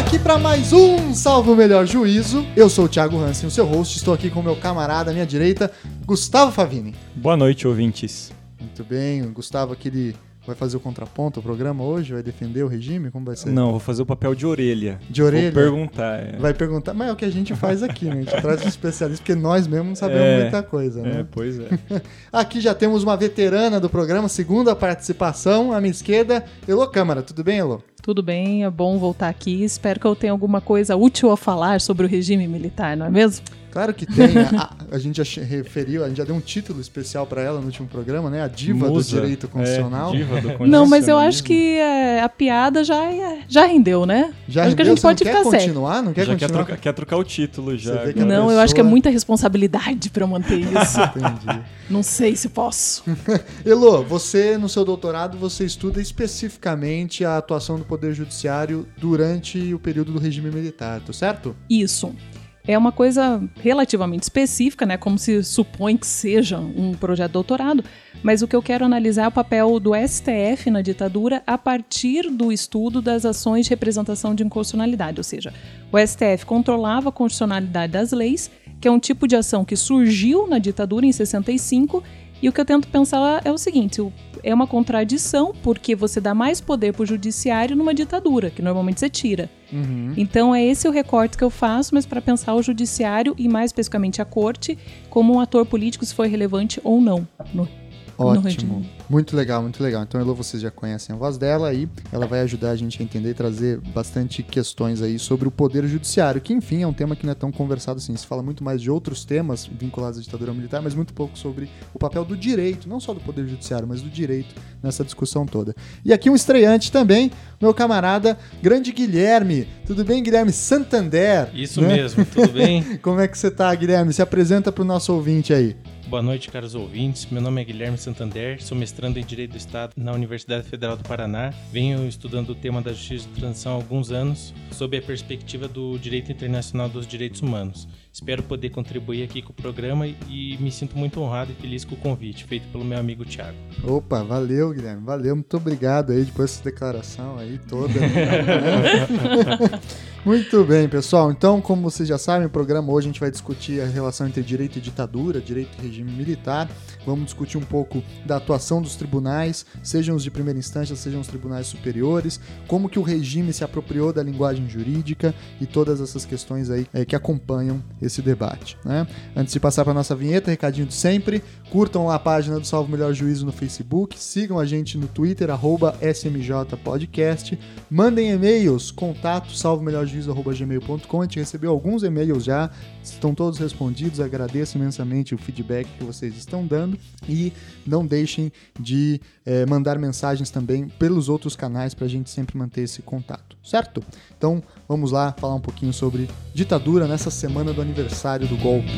Aqui para mais um Salvo o Melhor Juízo. Eu sou o Thiago Hansen, o seu host. Estou aqui com meu camarada à minha direita, Gustavo Favini. Boa noite, ouvintes. Muito bem, o Gustavo aquele vai fazer o contraponto ao programa hoje? Vai defender o regime? Como vai ser? Não, vou fazer o papel de orelha. De orelha? Vou perguntar. É. Vai perguntar, mas é o que a gente faz aqui, né? A gente traz um especialista, porque nós mesmos não sabemos É, muita coisa, né? É, pois é. Aqui já temos uma veterana do programa, segunda participação, à minha esquerda, Elô Câmara. Tudo bem, Elô? Tudo bem, é bom voltar aqui. Espero que eu tenha alguma coisa útil a falar sobre o regime militar, não é mesmo? Claro que tem. A, a gente já referiu, a gente já deu um título especial para ela no último programa, né? A diva Musa. do direito constitucional. É, diva do Não, mas eu acho que é, a piada já, é- já rendeu, né? Já acho que a rendeu? gente Você não pode quer ficar sério. continuar? Não quer já quer continuar? trocar, quer trocar o título já. Não, eu acho que é pessoa- muita responsabilidade pra eu manter isso. Entendi. não sei se posso. Elô, você no seu doutorado você estuda especificamente a atuação do Poder Judiciário durante o período do regime militar, tá certo? Isso. É uma coisa relativamente específica, né? Como se supõe que seja um projeto de doutorado, mas o que eu quero analisar é o papel do STF na ditadura a partir do estudo das ações de representação de inconstitucionalidade, ou seja, o STF controlava a constitucionalidade das leis, que é um tipo de ação que surgiu na ditadura em 65, e o que eu tento pensar é o seguinte, é uma contradição porque você dá mais poder para o judiciário numa ditadura, que normalmente você tira. Uhum. Então é esse o recorte que eu faço, mas para pensar o judiciário e mais especificamente a corte como um ator político se foi relevante ou não. no- Ótimo. Muito legal, muito legal. Então, Elô, vocês já conhecem a voz dela e ela vai ajudar a gente a entender e trazer bastante questões aí sobre o poder judiciário, que enfim é um tema que não é tão conversado assim. Se fala muito mais de outros temas vinculados à ditadura militar, mas muito pouco sobre o papel do direito, não só do poder judiciário, mas do direito nessa discussão toda. E aqui um estreante também, meu camarada, grande Guilherme. Tudo bem, Guilherme Santander? Isso né? mesmo, tudo bem? Como é que você tá, Guilherme? Se apresenta pro nosso ouvinte aí. Boa noite, caros ouvintes. Meu nome é Guilherme Santander, sou mestrando em Direito do Estado na Universidade Federal do Paraná. Venho estudando o tema da justiça de transição há alguns anos, sob a perspectiva do direito internacional dos direitos humanos. Espero poder contribuir aqui com o programa e me sinto muito honrado e feliz com o convite feito pelo meu amigo Tiago. Opa, valeu, Guilherme. Valeu, muito obrigado aí depois dessa declaração aí toda. muito bem, pessoal. Então, como vocês já sabem, o programa hoje a gente vai discutir a relação entre direito e ditadura, direito e regime militar. Vamos discutir um pouco da atuação dos tribunais, sejam os de primeira instância, sejam os tribunais superiores, como que o regime se apropriou da linguagem jurídica e todas essas questões aí eh, que acompanham esse debate. Né? Antes de passar para nossa vinheta, recadinho de sempre, curtam a página do Salvo Melhor Juízo no Facebook, sigam a gente no Twitter, arroba SMJ Podcast, mandem e-mails, contato salvomelhorjuízo.gmail.com, a gente recebeu alguns e-mails já, estão todos respondidos, agradeço imensamente o feedback que vocês estão dando e não deixem de eh, mandar mensagens também pelos outros canais para a gente sempre manter esse contato, certo? Então vamos lá falar um pouquinho sobre ditadura nessa semana do aniversário do golpe.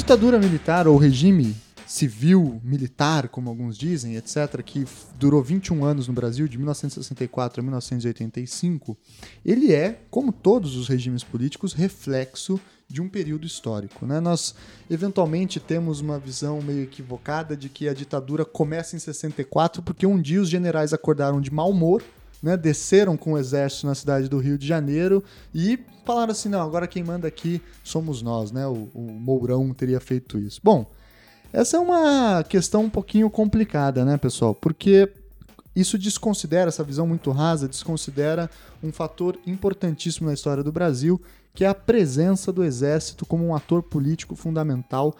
Ditadura militar ou regime civil, militar, como alguns dizem, etc., que durou 21 anos no Brasil, de 1964 a 1985, ele é, como todos os regimes políticos, reflexo de um período histórico. Né? Nós, eventualmente, temos uma visão meio equivocada de que a ditadura começa em 64 porque um dia os generais acordaram de mau humor né, desceram com o exército na cidade do Rio de Janeiro e falaram assim: não, agora quem manda aqui somos nós, né? O, o Mourão teria feito isso. Bom, Essa é uma questão um pouquinho complicada, né, pessoal? Porque isso desconsidera, essa visão muito rasa, desconsidera um fator importantíssimo na história do Brasil, que é a presença do Exército como um ator político fundamental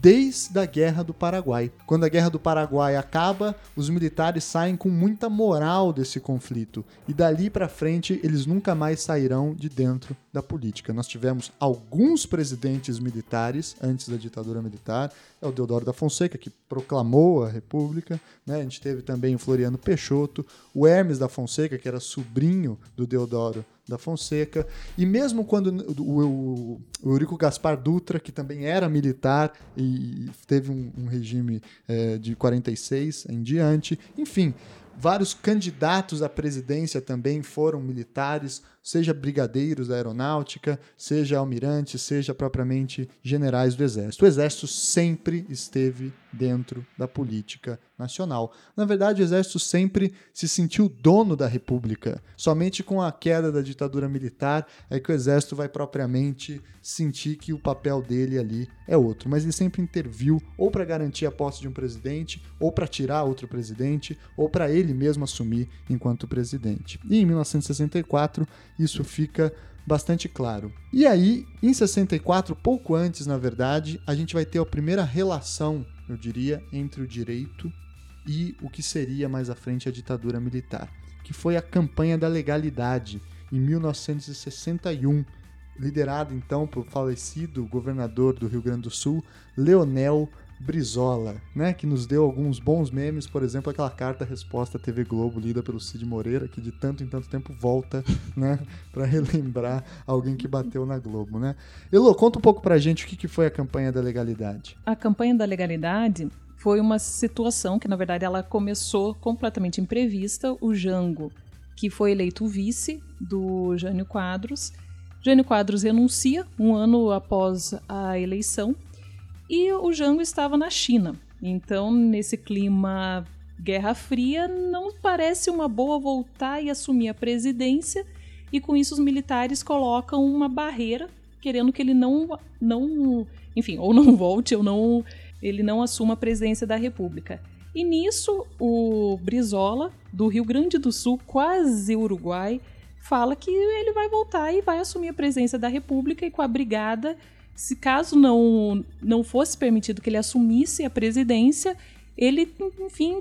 desde a Guerra do Paraguai. Quando a Guerra do Paraguai acaba, os militares saem com muita moral desse conflito e dali para frente eles nunca mais sairão de dentro da política. Nós tivemos alguns presidentes militares antes da ditadura militar, é o Deodoro da Fonseca que proclamou a República, né? A gente teve também o Floriano Peixoto, o Hermes da Fonseca que era sobrinho do Deodoro da Fonseca, e mesmo quando o, o, Eurico Gaspar Dutra, que também era militar e teve um, um regime é, de 46 em diante, enfim, vários candidatos à presidência também foram militares, seja brigadeiros da aeronáutica, seja almirantes, seja propriamente generais do exército. O exército sempre esteve dentro da política nacional. Na verdade, o exército sempre se sentiu dono da república. Somente com a queda da ditadura militar é que o exército vai propriamente sentir que o papel dele ali é outro. Mas ele sempre interviu ou para garantir a posse de um presidente, ou para tirar outro presidente, ou para ele mesmo assumir enquanto presidente. E em 1964 isso fica bastante claro. E aí, em 64, pouco antes, na verdade, a gente vai ter a primeira relação, eu diria, entre o direito e o que seria mais à frente a ditadura militar, que foi a campanha da legalidade em 1961, liderado então pelo falecido governador do Rio Grande do Sul, Leonel Brizola, né, que nos deu alguns bons memes, por exemplo, aquela carta-resposta TV Globo lida pelo Cid Moreira, que de tanto em tanto tempo volta, né, para relembrar alguém que bateu na Globo, né? Elô, conta um pouco pra gente o que, que foi a campanha da legalidade. A campanha da legalidade foi uma situação que, na verdade, ela começou completamente imprevista. O Jango, que foi eleito vice do Jânio Quadros, Jânio Quadros renuncia um ano após a eleição e o Jango estava na China. Então, nesse clima Guerra Fria, não parece uma boa voltar e assumir a presidência, e com isso os militares colocam uma barreira, querendo que ele não, não enfim, ou não volte, ou não, ele não assuma a presidência da República. E nisso, o Brizola, do Rio Grande do Sul, quase Uruguai, fala que ele vai voltar e vai assumir a presidência da República e com a brigada se caso não, não fosse permitido que ele assumisse a presidência, ele, enfim,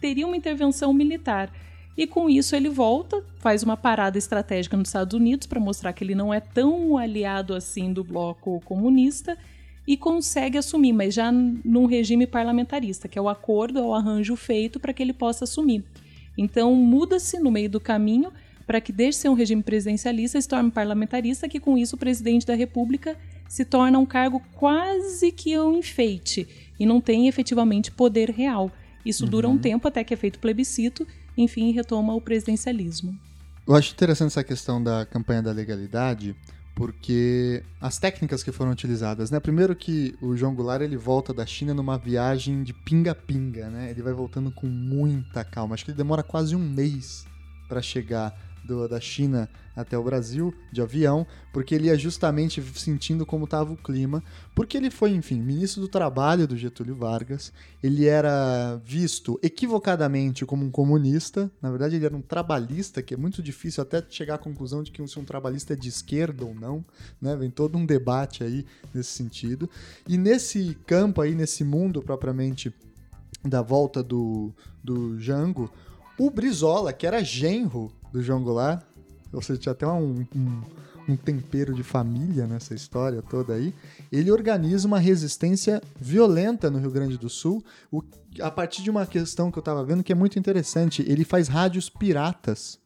teria uma intervenção militar. E com isso ele volta, faz uma parada estratégica nos Estados Unidos para mostrar que ele não é tão aliado assim do bloco comunista e consegue assumir, mas já num regime parlamentarista, que é o acordo, é o arranjo feito para que ele possa assumir. Então muda-se no meio do caminho para que deixe de ser um regime presidencialista e se torne parlamentarista, que com isso o presidente da República se torna um cargo quase que um enfeite e não tem efetivamente poder real. Isso uhum. dura um tempo até que é feito plebiscito, enfim, retoma o presidencialismo. Eu acho interessante essa questão da campanha da legalidade, porque as técnicas que foram utilizadas, né? Primeiro que o João Goulart ele volta da China numa viagem de pinga-pinga, né? Ele vai voltando com muita calma. Acho que ele demora quase um mês para chegar do, da China até o Brasil de avião, porque ele ia justamente sentindo como estava o clima, porque ele foi, enfim, ministro do Trabalho do Getúlio Vargas, ele era visto equivocadamente como um comunista, na verdade ele era um trabalhista, que é muito difícil até chegar à conclusão de que se um trabalhista é de esquerda ou não, né? Vem todo um debate aí nesse sentido. E nesse campo aí, nesse mundo propriamente da volta do, do Jango, o Brizola, que era genro do João Goulart, ou seja, tinha até um, um, um, tempero de família nessa história toda aí, ele organiza uma resistência violenta no Rio Grande do Sul, o, a partir de uma questão que eu estava vendo que é muito interessante, ele faz rádios piratas,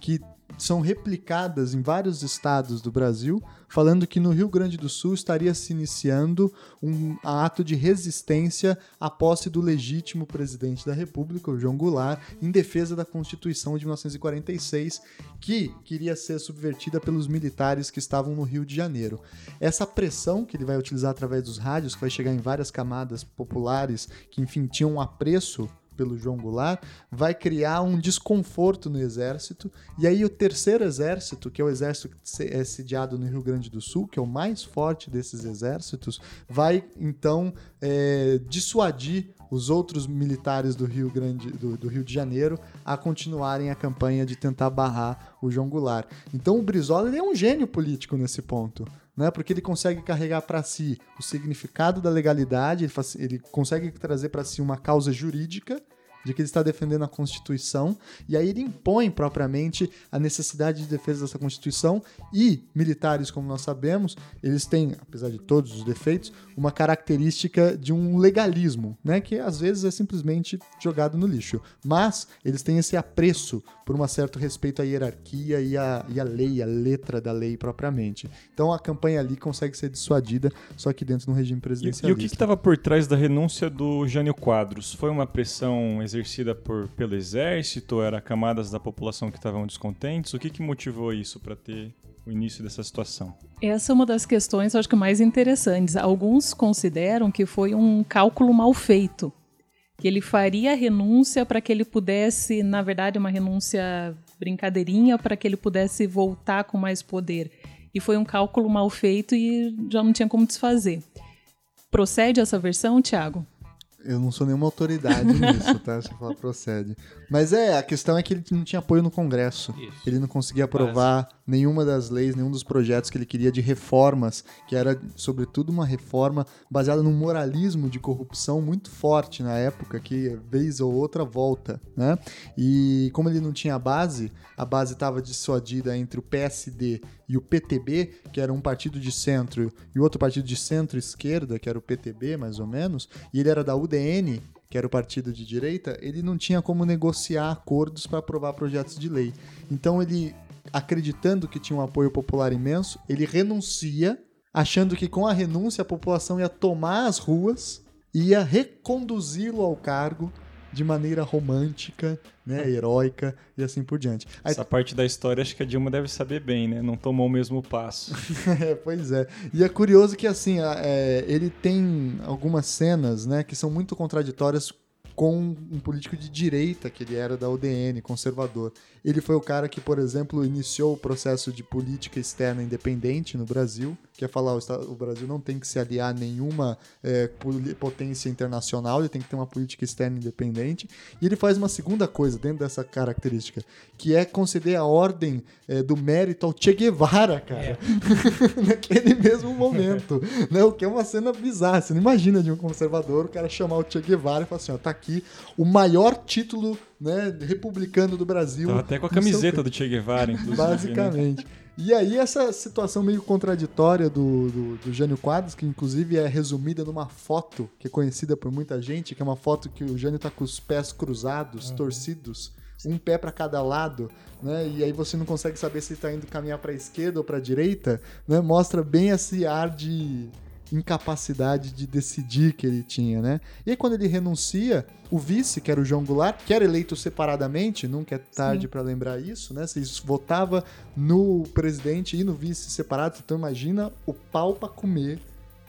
que são replicadas em vários estados do Brasil, falando que no Rio Grande do Sul estaria se iniciando um ato de resistência à posse do legítimo presidente da República, o João Goulart, em defesa da Constituição de 1946, que queria ser subvertida pelos militares que estavam no Rio de Janeiro. Essa pressão que ele vai utilizar através dos rádios, que vai chegar em várias camadas populares que, enfim, tinham um apreço pelo João Goulart, vai criar um desconforto no exército. E aí o terceiro exército, que é o exército que é sediado no Rio Grande do Sul, que é o mais forte desses exércitos, vai então é, dissuadir os outros militares do Rio Grande do, do, Rio de Janeiro a continuarem a campanha de tentar barrar o João Goulart. Então o Brizola é um gênio político nesse ponto né? Porque ele consegue carregar para si o significado da legalidade, ele, faz, ele consegue trazer para si uma causa jurídica de que ele está defendendo a Constituição, e aí ele impõe propriamente a necessidade de defesa dessa Constituição, e militares, como nós sabemos, eles têm, apesar de todos os defeitos, uma característica de um legalismo, né, que às vezes é simplesmente jogado no lixo. Mas eles têm esse apreço por um certo respeito à hierarquia e à, e à lei, à letra da lei propriamente. Então a campanha ali consegue ser dissuadida, só que dentro de um regime presidencialista. E, e o que estava por trás da renúncia do Jânio Quadros? Foi uma pressão exercida por, pelo exército? Era camadas da população que estavam descontentes? O que, que motivou isso para ter o início dessa situação? Essa é uma das questões, acho que mais interessantes. Alguns consideram que foi um cálculo mal feito, que ele faria a renúncia para que ele pudesse, na verdade, uma renúncia brincadeirinha, para que ele pudesse voltar com mais poder. E foi um cálculo mal feito e já não tinha como desfazer. Procede essa versão, Tiago? Eu não sou nenhuma autoridade nisso, tá? Se falar procede. Mas é, a questão é que ele não tinha apoio no Congresso. Isso. Ele não conseguia aprovar Mas... nenhuma das leis, nenhum dos projetos que ele queria de reformas, que era, sobretudo, uma reforma baseada num moralismo de corrupção muito forte na época, que vez ou outra volta, né? E como ele não tinha base, a base estava dissuadida entre o PSD e o PTB, que era um partido de centro, e outro partido de centro-esquerda, que era o PTB, mais ou menos, e ele era da UDN, que era o partido de direita, ele não tinha como negociar acordos para aprovar projetos de lei. Então ele, acreditando que tinha um apoio popular imenso, ele renuncia, achando que com a renúncia a população ia tomar as ruas, ia reconduzi-lo ao cargo de maneira romântica, né, heróica e assim por diante. Aí... Essa parte da história acho que a Dilma deve saber bem, né? Não tomou o mesmo passo. é, pois é. E é curioso que assim, é, ele tem algumas cenas, né, que são muito contraditórias com um político de direita, que ele era da UDN, conservador. Ele foi o cara que, por exemplo, iniciou o processo de política externa independente no Brasil, que é falar o Brasil não tem que se aliar a nenhuma é, potência internacional, ele tem que ter uma política externa independente. E ele faz uma segunda coisa dentro dessa característica, que é conceder a ordem é, do mérito ao Che Guevara, cara, é. naquele mesmo momento, né? O que é uma cena bizarra. Você não imagina de um conservador o cara chamar o Che Guevara e falar assim, ó, tá aqui o maior título né, republicano do Brasil. Tava até com a camiseta do Che Guevara, inclusive. Né? Basicamente. Né? E aí essa situação meio contraditória do, do, do Jânio Quadros, que inclusive é resumida numa foto que é conhecida por muita gente, que é uma foto que o Jânio tá com os pés cruzados, uhum. torcidos, um pé para cada lado, né? E aí você não consegue saber se está indo caminhar para a esquerda ou para a direita, né? Mostra bem esse ar de incapacidade de decidir que ele tinha, né? E aí quando ele renuncia, o vice, que era o João Goulart, que era eleito separadamente, nunca é tarde para lembrar isso, né? Você votava no presidente e no vice separado, então imagina o pau para comer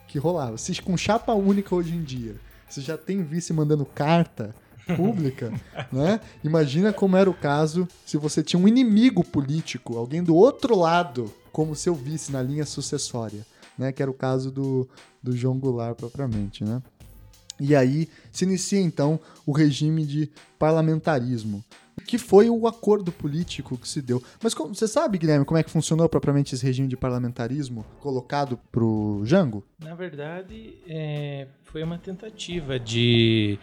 que rolava. Se com chapa única hoje em dia, você já tem vice mandando carta pública, né? Imagina como era o caso se você tinha um inimigo político, alguém do outro lado, como seu vice na linha sucessória né? Que era o caso do, do João Goulart propriamente, né? E aí se inicia então o regime de parlamentarismo, que foi o acordo político que se deu. Mas como, você sabe, Guilherme, como é que funcionou propriamente esse regime de parlamentarismo colocado pro Jango? Na verdade, é, foi uma tentativa de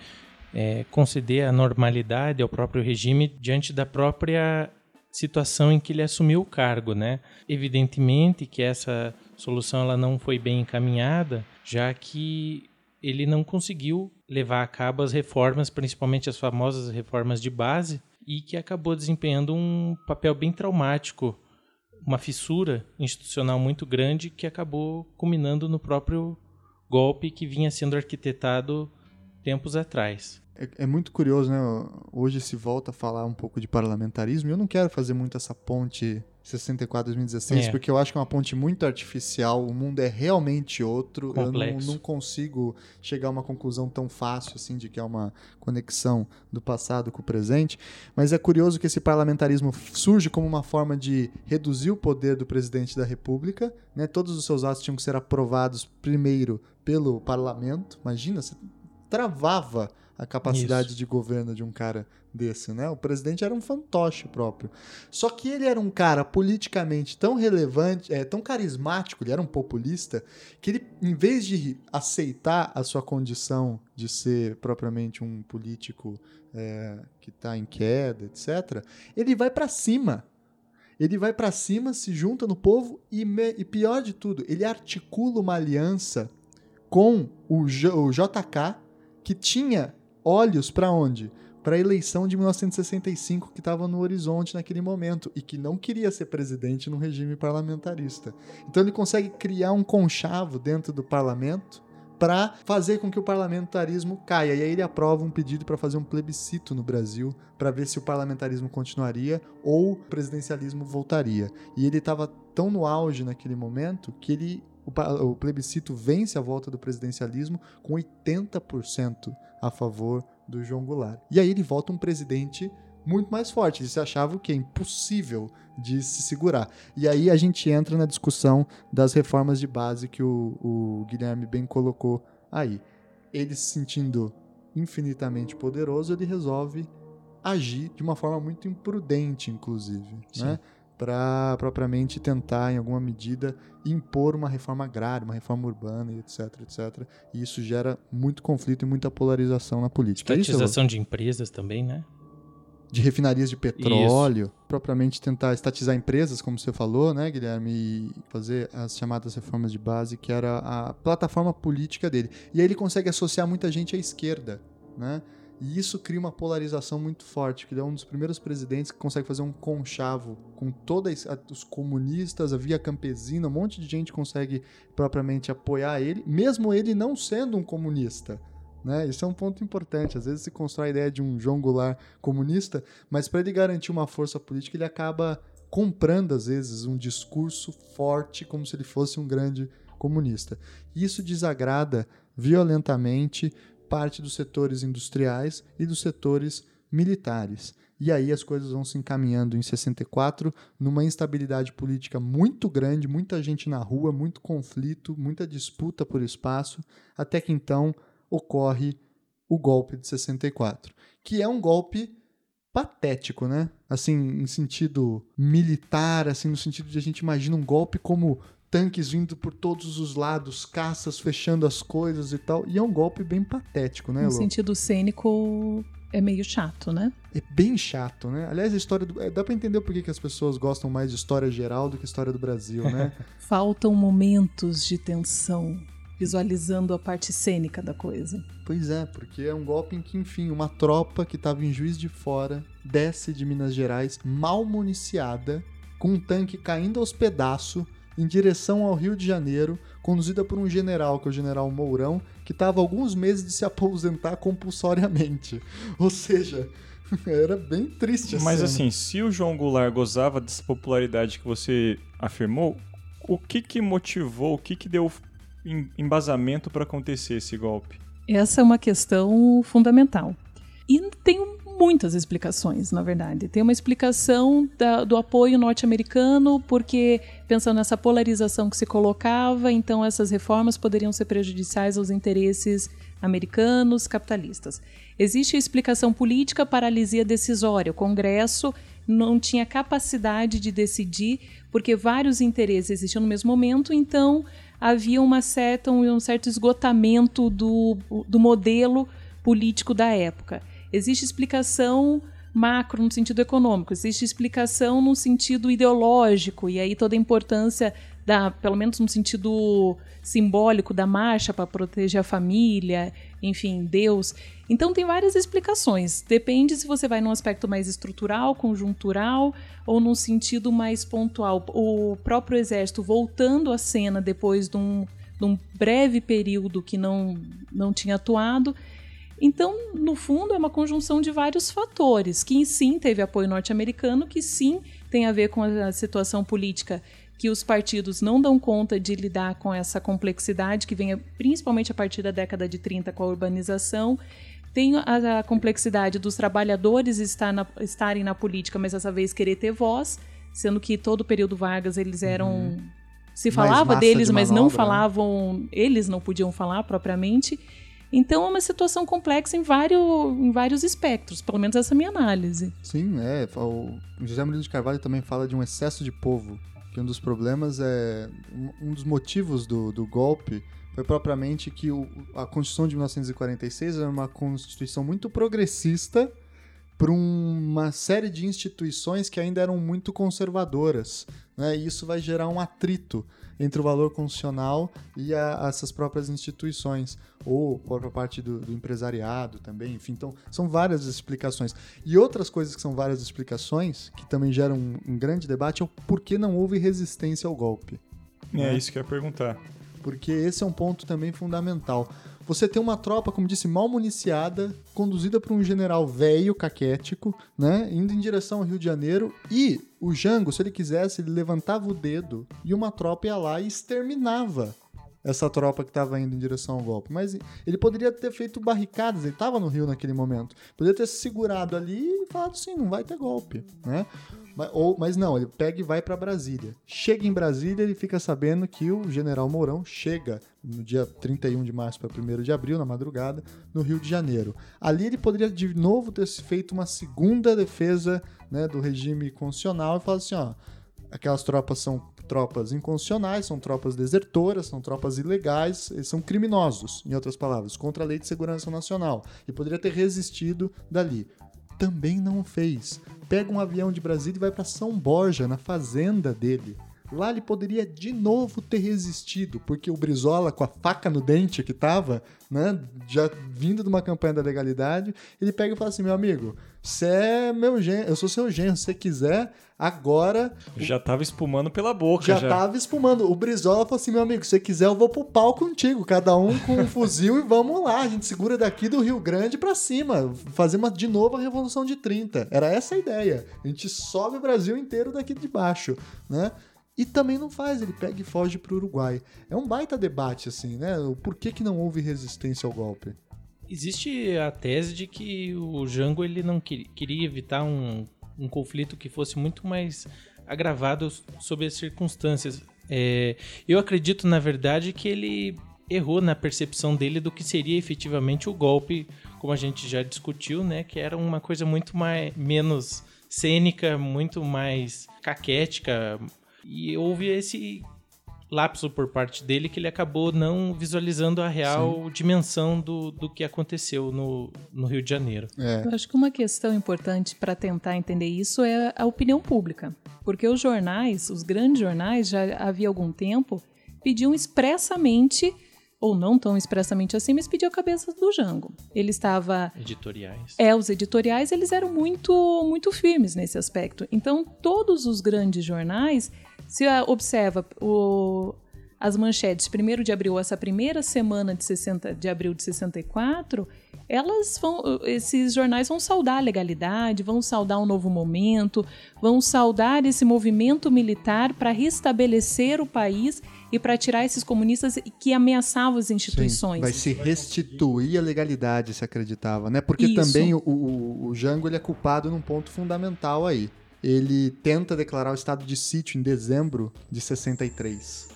é, conceder a normalidade ao próprio regime diante da própria situação em que ele assumiu o cargo, né? Evidentemente que essa solução ela não foi bem encaminhada, já que ele não conseguiu levar a cabo as reformas, principalmente as famosas reformas de base, e que acabou desempenhando um papel bem traumático, uma fissura institucional muito grande que acabou culminando no próprio golpe que vinha sendo arquitetado tempos atrás. É, é, muito curioso, né? Hoje se volta a falar um pouco de parlamentarismo. Eu não quero fazer muito essa ponte 64 2016, é. porque eu acho que é uma ponte muito artificial. O mundo é realmente outro. Complexo. Eu não, não, consigo chegar a uma conclusão tão fácil assim de que é uma conexão do passado com o presente. Mas é curioso que esse parlamentarismo surge como uma forma de reduzir o poder do presidente da República. Né? Todos os seus atos tinham que ser aprovados primeiro pelo parlamento. Imagina, você travava a capacidade Isso. de governo de um cara desse, né? O presidente era um fantoche próprio. Só que ele era um cara politicamente tão relevante, é, tão carismático, ele era um populista, que ele, em vez de aceitar a sua condição de ser propriamente um político é, que está em queda, etc., ele vai para cima. Ele vai para cima, se junta no povo e, me, e, pior de tudo, ele articula uma aliança com o, J, o JK, que tinha olhos para onde? Para a eleição de 1965 que estava no horizonte naquele momento e que não queria ser presidente no regime parlamentarista. Então ele consegue criar um conchavo dentro do parlamento para fazer com que o parlamentarismo caia. E aí ele aprova um pedido para fazer um plebiscito no Brasil para ver se o parlamentarismo continuaria ou o presidencialismo voltaria. E ele estava tão no auge naquele momento que ele o, plebiscito vence a volta do presidencialismo com 80% a favor do João Goulart. E aí ele volta um presidente muito mais forte. Eles achavam que é impossível de se segurar. E aí a gente entra na discussão das reformas de base que o, o Guilherme bem colocou aí. Ele se sentindo infinitamente poderoso, ele resolve agir de uma forma muito imprudente, inclusive. Né? Para propriamente tentar, em alguma medida, impor uma reforma agrária, uma reforma urbana, etc, etc. E isso gera muito conflito e muita polarização na política. É Estatização é de empresas também, né? De refinarias de petróleo, isso. propriamente tentar estatizar empresas, como você falou, né, Guilherme, e fazer as chamadas reformas de base, que era a plataforma política dele. E aí ele consegue associar muita gente à esquerda, né? E isso cria uma polarização muito forte, que ele é um dos primeiros presidentes que consegue fazer um conchavo com todos os comunistas, a via campesina, um monte de gente consegue propriamente apoiar ele, mesmo ele não sendo um comunista. Né? Isso é um ponto importante. Às vezes se constrói a ideia de um João Goulart comunista, mas para ele garantir uma força política, ele acaba comprando, às vezes, um discurso forte, como se ele fosse um grande comunista. Isso desagrada violentamente parte dos setores industriais e dos setores militares. E aí as coisas vão se encaminhando em 64 numa instabilidade política muito grande, muita gente na rua, muito conflito, muita disputa por espaço, até que então ocorre o golpe de 64, que é um golpe patético, né? Assim, em sentido militar, assim, no sentido de a gente imagina um golpe como tanques vindo por todos os lados, caças fechando as coisas e tal. E é um golpe bem patético, né, No sentido cênico, é meio chato, né? É bem chato, né? Aliás, a história do... É, dá pra entender por que, que as pessoas gostam mais de história geral do que história do Brasil, né? Faltam momentos de tensão, visualizando a parte cênica da coisa. Pois é, porque é um golpe em que, enfim, uma tropa que estava em Juiz de Fora desce de Minas Gerais mal municiada, com um tanque caindo aos pedaços em direção ao Rio de Janeiro, conduzida por um general, que é o general Mourão, que estava alguns meses de se aposentar compulsoriamente. Ou seja, era bem triste Mas cena. assim, se o João Goulart gozava dessa popularidade que você afirmou, o que que motivou, o que que deu embasamento para acontecer esse golpe? Essa é uma questão fundamental. E tem muitas explicações, na verdade. Tem uma explicação da, do apoio norte-americano, porque pensando nessa polarização que se colocava, então essas reformas poderiam ser prejudiciais aos interesses americanos capitalistas. Existe a explicação política, paralisia decisória. O Congresso não tinha capacidade de decidir, porque vários interesses existiam no mesmo momento, então havia uma certa, um, um certo esgotamento do, do modelo político da época. Existe explicação macro no sentido econômico, existe explicação no sentido ideológico, e aí toda a importância da, pelo menos no sentido simbólico da marcha para proteger a família, enfim, Deus. Então tem várias explicações. Depende se você vai num aspecto mais estrutural, conjuntural ou num sentido mais pontual. O próprio exército voltando à cena depois de um, de um breve período que não, não tinha atuado Então, no fundo, é uma conjunção de vários fatores, que sim teve apoio norte-americano, que sim tem a ver com a situação política que os partidos não dão conta de lidar com essa complexidade que vem principalmente a partir da década de 30 com a urbanização. Tem a, a complexidade dos trabalhadores estar na, estarem na política, mas dessa vez querer ter voz, sendo que todo o período Vargas eles eram. Uhum. Se falava deles, de mas não né? falavam. Eles não podiam falar propriamente. Então é uma situação complexa em vários, em vários espectros, pelo menos essa é a minha análise. Sim, é. O José Murilo de Carvalho também fala de um excesso de povo, que um dos problemas é. Um dos motivos do, do golpe foi propriamente que o, a Constituição de 1946 era uma Constituição muito progressista para uma série de instituições que ainda eram muito conservadoras. Né? E isso vai gerar um atrito entre o valor constitucional e a, essas próprias instituições, ou a própria parte do, do, empresariado também, enfim. Então, são várias explicações. E outras coisas que são várias explicações, que também geram um, um grande debate, é o porquê não houve resistência ao golpe. É né? isso que eu ia perguntar. Porque esse é um ponto também fundamental. Você tem uma tropa, como disse, mal municiada, conduzida por um general velho, caquético, né? Indo em direção ao Rio de Janeiro. E o Jango, se ele quisesse, ele levantava o dedo e uma tropa ia lá e exterminava essa tropa que estava indo em direção ao golpe. Mas ele poderia ter feito barricadas, ele estava no Rio naquele momento. Poderia ter se segurado ali e falado assim, não vai ter golpe, né? Mas, ou, mas não, ele pega e vai para Brasília. Chega em Brasília, ele fica sabendo que o general Mourão chega no dia 31 de março para 1 de abril, na madrugada, no Rio de Janeiro. Ali ele poderia de novo ter feito uma segunda defesa né, do regime constitucional e falar assim: ó, aquelas tropas são tropas inconstitucionais, são tropas desertoras, são tropas ilegais, são criminosos, em outras palavras, contra a lei de segurança nacional. E poderia ter resistido dali também não fez. Pega um avião de Brasília e vai para São Borja, na fazenda dele. Lá ele poderia de novo ter resistido, porque o Brizola, com a faca no dente que tava, né, já vindo de uma campanha da legalidade, ele pega e fala assim: meu amigo, você é meu genro, eu sou seu genro, se você quiser, agora. Já tava espumando pela boca. Já, já tava espumando. O Brizola falou assim: meu amigo, se você quiser, eu vou pro pau contigo, cada um com um fuzil e vamos lá. A gente segura daqui do Rio Grande para cima, fazer uma, de novo a Revolução de 30. Era essa a ideia. A gente sobe o Brasil inteiro daqui de baixo, né? E também não faz, ele pega e foge para o Uruguai. É um baita debate, assim, né? O porquê que não houve resistência ao golpe? Existe a tese de que o Jango ele não queria evitar um, um conflito que fosse muito mais agravado sob as circunstâncias. É, eu acredito, na verdade, que ele errou na percepção dele do que seria efetivamente o golpe, como a gente já discutiu, né? Que era uma coisa muito mais menos cênica, muito mais caquética, e houve esse lapso por parte dele que ele acabou não visualizando a real Sim. dimensão do, do que aconteceu no, no Rio de Janeiro. É. Eu acho que uma questão importante para tentar entender isso é a opinião pública. Porque os jornais, os grandes jornais, já havia algum tempo, pediam expressamente ou não tão expressamente assim, mas pediu a cabeça do Jango. Ele estava editoriais. É, os editoriais, eles eram muito muito firmes nesse aspecto. Então, todos os grandes jornais se observa o, as manchetes, 1 de abril, essa primeira semana de, 60, de abril de 64, elas vão, esses jornais vão saudar a legalidade, vão saudar um novo momento, vão saudar esse movimento militar para restabelecer o país e para tirar esses comunistas que ameaçavam as instituições. Sim, vai se restituir a legalidade, se acreditava, né? Porque Isso. também o, o, o Jango ele é culpado num ponto fundamental aí ele tenta declarar o estado de sítio em dezembro de 63.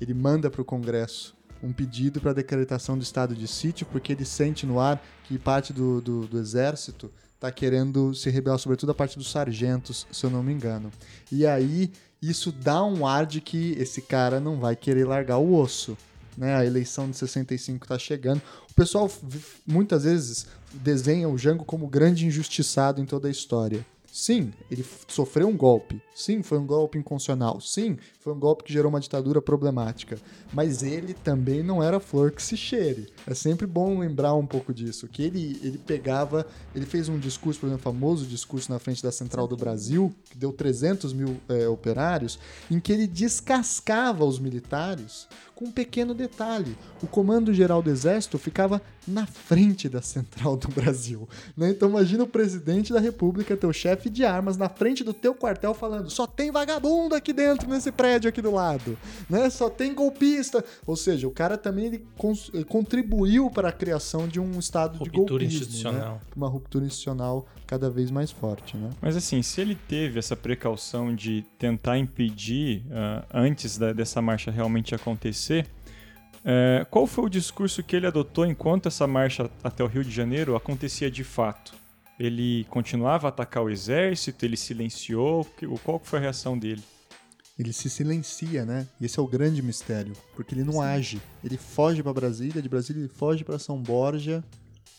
Ele manda para o Congresso um pedido para a decretação do estado de sítio, porque ele sente no ar que parte do, do, do exército está querendo se rebelar, sobretudo a parte dos sargentos, se eu não me engano. E aí isso dá um ar de que esse cara não vai querer largar o osso. Né? A eleição de 65 está chegando. O pessoal muitas vezes desenha o Jango como grande injustiçado em toda a história. Sim, ele sofreu um golpe. Sim, foi um golpe inconstitucional. Sim, foi um golpe que gerou uma ditadura problemática. Mas ele também não era flor que se cheire. É sempre bom lembrar um pouco disso. Que ele, ele pegava. Ele fez um discurso, por exemplo, famoso discurso na frente da Central do Brasil, que deu 300 mil é, operários, em que ele descascava os militares com um pequeno detalhe: o Comando Geral do Exército ficava na frente da central do Brasil. Né? Então imagina o presidente da República, teu chefe de armas, na frente do teu quartel falando: só tem vagabundo aqui dentro nesse prédio aqui do lado, né? Só tem golpista. Ou seja, o cara também ele contribuiu para a criação de um estado ruptura de golpismo, né? institucional. Né? Uma ruptura institucional cada vez mais forte, né? Mas assim, se ele teve essa precaução de tentar impedir uh, antes da, dessa marcha realmente acontecer, uh, qual foi o discurso que ele adotou enquanto essa marcha até o Rio de Janeiro acontecia de fato? Ele continuava a atacar o exército? Ele silenciou? Qual foi a reação dele? ele se silencia, né? E esse é o grande mistério, porque ele não Sim. age. Ele foge para Brasília, de Brasília ele foge para São Borja.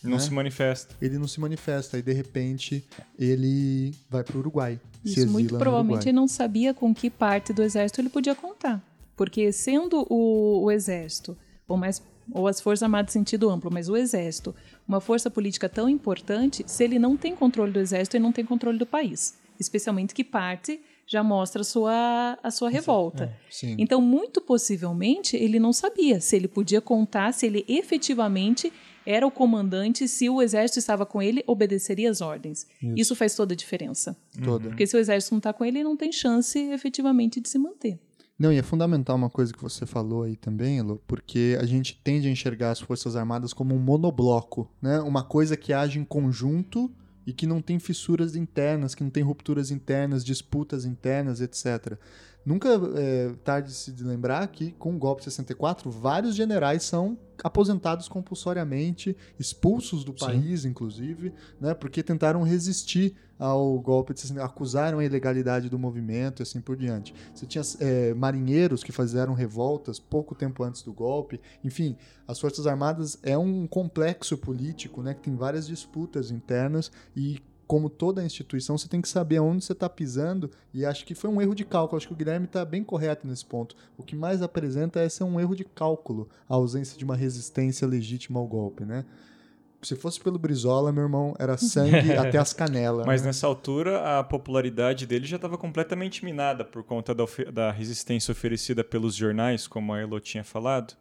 Não né? se manifesta. Ele não se manifesta e de repente ele vai para o Uruguai. Isso muito provavelmente ele não sabia com que parte do exército ele podia contar, porque sendo o, o exército ou mais ou as forças armadas em sentido amplo, mas o exército, uma força política tão importante, se ele não tem controle do exército, ele não tem controle do país, especialmente que parte já mostra a sua, a sua revolta. É, então, muito possivelmente, ele não sabia se ele podia contar, se ele efetivamente era o comandante, se o exército estava com ele, obedeceria às ordens. Isso, Isso faz toda a diferença. Toda. Porque se o exército não está com ele, ele não tem chance efetivamente de se manter. Não, e é fundamental uma coisa que você falou aí também, Elo, porque a gente tende a enxergar as Forças Armadas como um monobloco, né? Uma coisa que age em conjunto e que não tem fissuras internas, que não tem rupturas internas, disputas internas, etc. Nunca é tarde de se lembrar que, com o golpe de 64, vários generais são aposentados compulsoriamente, expulsos do Sim. país, inclusive, né, porque tentaram resistir ao golpe, de, acusaram a ilegalidade do movimento e assim por diante. Você tinha é, marinheiros que fizeram revoltas pouco tempo antes do golpe. Enfim, as Forças Armadas é um complexo político né, que tem várias disputas internas e como toda instituição, você tem que saber onde você está pisando, e acho que foi um erro de cálculo. Acho que o Guilherme está bem correto nesse ponto. O que mais apresenta é ser um erro de cálculo, a ausência de uma resistência legítima ao golpe, né? Se fosse pelo Brizola, meu irmão, era sangue até as canelas. Mas né? nessa altura, a popularidade dele já estava completamente minada por conta da, da resistência oferecida pelos jornais, como a Elo tinha falado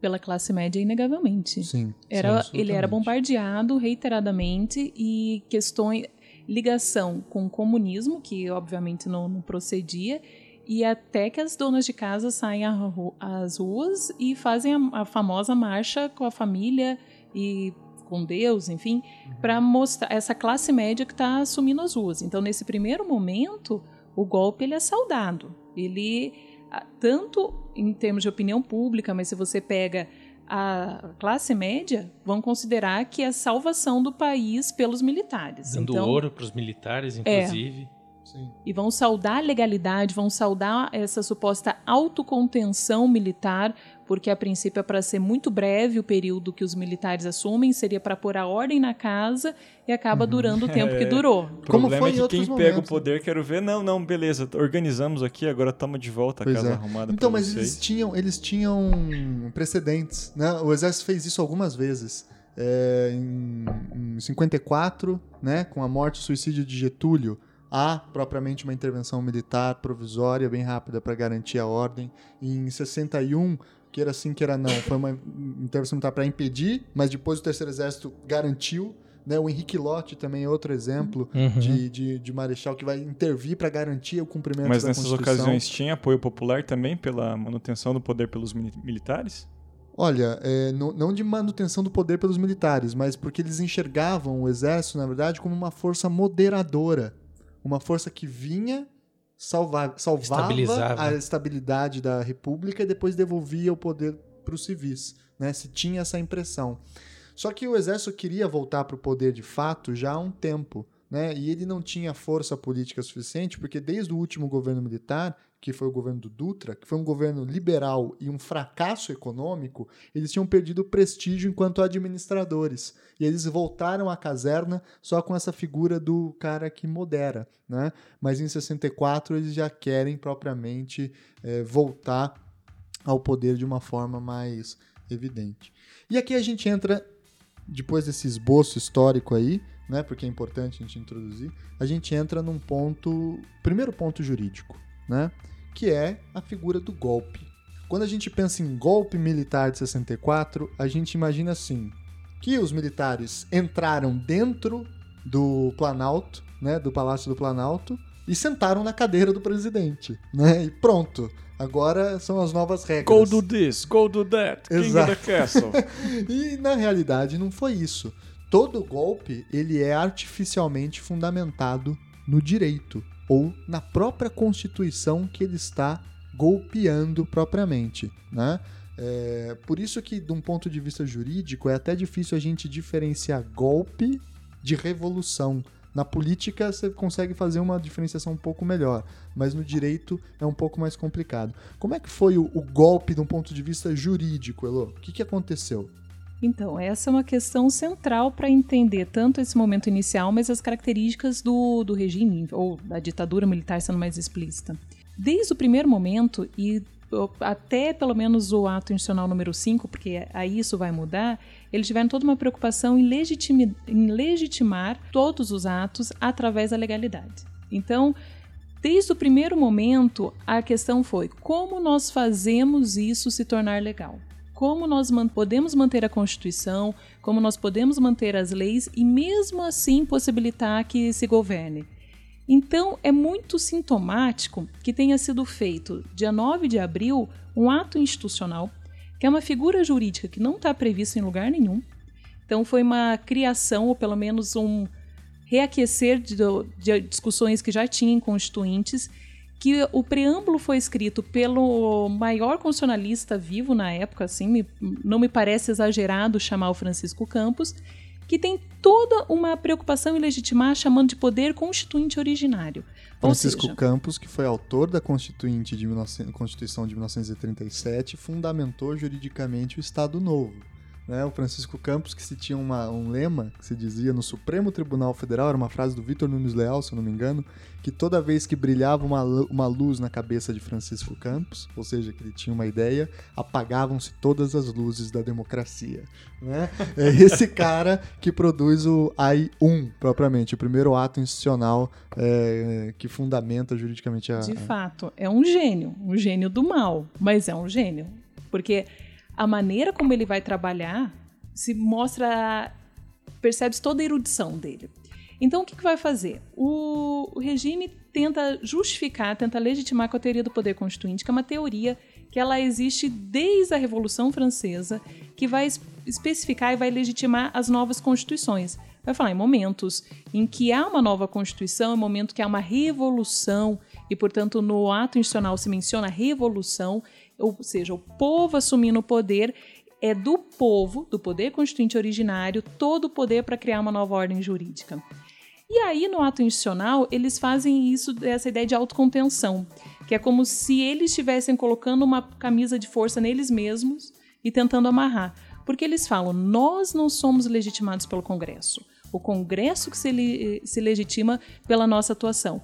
pela classe média, inegavelmente. Sim. Era, sim, ele era bombardeado reiteradamente e questões ligação com o comunismo, que obviamente não, não, procedia, e até que as donas de casa saem às ruas e fazem a, a famosa marcha com a família e com Deus, enfim, uhum. para mostrar essa classe média que está assumindo as ruas. Então, nesse primeiro momento, o golpe ele é saudado. Ele tanto em termos de opinião pública, mas se você pega a classe média, vão considerar que é a salvação do país pelos militares. Dando então, ouro para os militares, inclusive. Sim. E vão saudar a legalidade, vão saudar essa suposta autocontenção militar, porque a princípio é para ser muito breve o período que os militares assumem, seria para pôr a ordem na casa e acaba uhum. durando o tempo é. que durou. O Como foi é que quem momentos. pega o poder quero ver, não, não, beleza, organizamos aqui, agora estamos de volta a pois casa é. arrumada. Então, mas vocês. eles tinham, eles tinham precedentes, né? O exército fez isso algumas vezes. É, em, em 54, né, com a morte e suicídio de Getúlio, há propriamente uma intervenção militar provisória bem rápida para garantir a ordem. Em 61, queira sim, queira não, foi uma intervenção militar para impedir, mas depois o Terceiro Exército garantiu. Né, o Henrique Lotte também é outro exemplo uhum. de, de, de, marechal que vai intervir para garantir o cumprimento Mas da nessas ocasiões tinha apoio popular também pela manutenção do poder pelos militares? Olha, é, não, não, de manutenção do poder pelos militares, mas porque eles enxergavam o exército, na verdade, como uma força moderadora uma força que vinha, salvar, salvava a estabilidade da República e depois devolvia o poder para os civis. Né? Se tinha essa impressão. Só que o exército queria voltar para o poder de fato já há um tempo. Né? E ele não tinha força política suficiente, porque desde o último governo militar que foi o governo do Dutra, que foi um governo liberal e um fracasso econômico, eles tinham perdido prestígio enquanto administradores. E eles voltaram à caserna só com essa figura do cara que modera. Né? Mas em 64 eles já querem propriamente é, voltar ao poder de uma forma mais evidente. E aqui a gente entra, depois desse esboço histórico aí, né, porque é importante a gente introduzir, a gente entra num ponto, primeiro ponto jurídico, né? que é a figura do golpe. Quando a gente pensa em golpe militar de 64, a gente imagina assim: que os militares entraram dentro do Planalto, né, do Palácio do Planalto, e sentaram na cadeira do presidente, né? E pronto. Agora são as novas regras. Go do this, go do that, king Exato. of the castle. E na realidade não foi isso. Todo golpe ele é artificialmente fundamentado no direito ou na própria constituição que ele está golpeando propriamente, né? É, por isso que, de um ponto de vista jurídico, é até difícil a gente diferenciar golpe de revolução. Na política você consegue fazer uma diferenciação um pouco melhor, mas no direito é um pouco mais complicado. Como é que foi o, o golpe de um ponto de vista jurídico, Elo? O que, que aconteceu? Então, essa é uma questão central para entender tanto esse momento inicial, mas as características do, do regime, ou da ditadura militar sendo mais explícita. Desde o primeiro momento, e até pelo menos o ato institucional número 5, porque aí isso vai mudar, eles tiveram toda uma preocupação em, em legitimar todos os atos através da legalidade. Então, desde o primeiro momento, a questão foi como nós fazemos isso se tornar legal como nós podemos manter a Constituição, como nós podemos manter as leis e, mesmo assim, possibilitar que se governe. Então, é muito sintomático que tenha sido feito, dia 9 de abril, um ato institucional, que é uma figura jurídica que não está prevista em lugar nenhum. Então, foi uma criação, ou pelo menos um reaquecer de, de discussões que já tinham constituintes, que o preâmbulo foi escrito pelo maior constitucionalista vivo na época, assim, me, não me parece exagerado chamar o Francisco Campos, que tem toda uma preocupação em legitimar chamando de poder constituinte originário. Francisco seja, Campos, que foi autor da Constituinte de 19... Constituição de 1937, fundamentou juridicamente o Estado Novo. Né? O Francisco Campos, que se tinha uma, um lema que se dizia no Supremo Tribunal Federal, era uma frase do Vitor Nunes Leal, se eu não me engano, que toda vez que brilhava uma, uma luz na cabeça de Francisco Campos, ou seja, que ele tinha uma ideia, apagavam-se todas as luzes da democracia. Né? É esse cara que produz o AI-1, propriamente, o primeiro ato institucional é, que fundamenta juridicamente a. De fato, é um gênio, um gênio do mal, mas é um gênio. Porque a maneira como ele vai trabalhar se mostra, percebe-se toda a erudição dele. Então, o que, que vai fazer? O, o regime tenta justificar, tenta legitimar com a teoria do poder constituinte, que é uma teoria que ela existe desde a Revolução Francesa, que vai es- especificar e vai legitimar as novas constituições. Vai falar em momentos em que há uma nova constituição, em momento que há uma revolução, e, portanto, no ato institucional se menciona revolução, ou seja, o povo assumindo o poder, é do povo, do poder constituinte originário, todo o poder para criar uma nova ordem jurídica. E aí, no ato institucional, eles fazem isso, essa ideia de autocontenção, que é como se eles estivessem colocando uma camisa de força neles mesmos e tentando amarrar. Porque eles falam, nós não somos legitimados pelo Congresso. O Congresso que se, le- se legitima pela nossa atuação.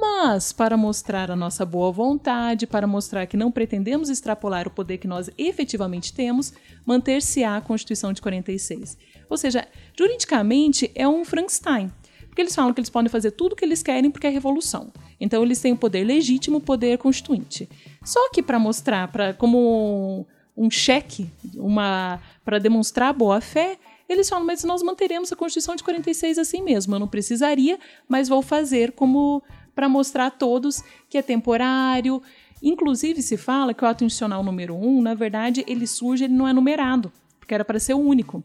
Mas, para mostrar a nossa boa vontade, para mostrar que não pretendemos extrapolar o poder que nós efetivamente temos, manter-se-á a Constituição de 46. Ou seja, juridicamente é um Frankenstein. Porque eles falam que eles podem fazer tudo o que eles querem porque é revolução. Então eles têm o poder legítimo, o poder constituinte. Só que para mostrar, para como um, cheque, uma para demonstrar boa fé, eles falam, mas nós manteremos a Constituição de 46 assim mesmo. Eu não precisaria, mas vou fazer como para mostrar a todos que é temporário. Inclusive se fala que o ato institucional número 1, na verdade, ele surge, ele não é numerado, porque era para ser o único.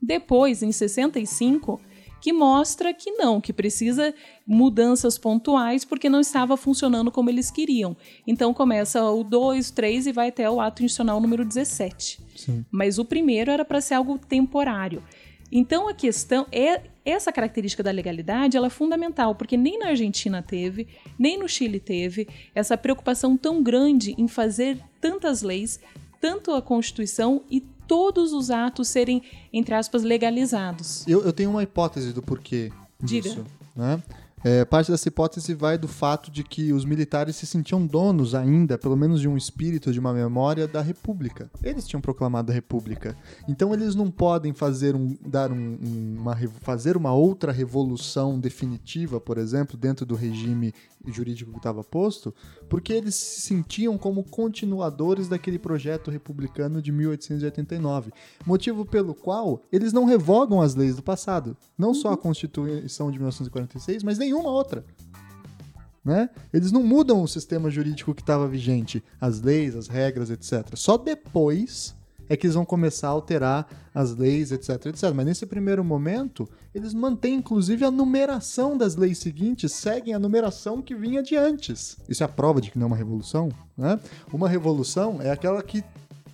Depois, em 65, que mostra que não, que precisa mudanças pontuais porque não estava funcionando como eles queriam. Então começa o 2, 3 e vai até o ato institucional número 17. Sim. Mas o primeiro era para ser algo temporário. Então a questão é essa característica da legalidade, ela é fundamental, porque nem na Argentina teve, nem no Chile teve essa preocupação tão grande em fazer tantas leis, tanto a Constituição e todos os atos serem, entre aspas, legalizados. Eu, eu tenho uma hipótese do porquê Diga. disso. Né? É, parte dessa hipótese vai do fato de que os militares se sentiam donos ainda, pelo menos de um espírito, de uma memória da República. Eles tinham proclamado a República. Então eles não podem fazer, um, dar um, uma, fazer uma outra revolução definitiva, por exemplo, dentro do regime jurídico que estava posto, porque eles se sentiam como continuadores daquele projeto republicano de 1889. Motivo pelo qual eles não revogam as leis do passado. Não só a Constituição de 1946, mas nenhuma outra. Né? Eles não mudam o sistema jurídico que estava vigente, as leis, as regras, etc. Só depois é que eles vão começar a alterar as leis, etc, etc. Mas nesse primeiro momento, eles mantêm inclusive a numeração das leis seguintes, seguem a numeração que vinha de antes. Isso é a prova de que não é uma revolução, né? Uma revolução é aquela que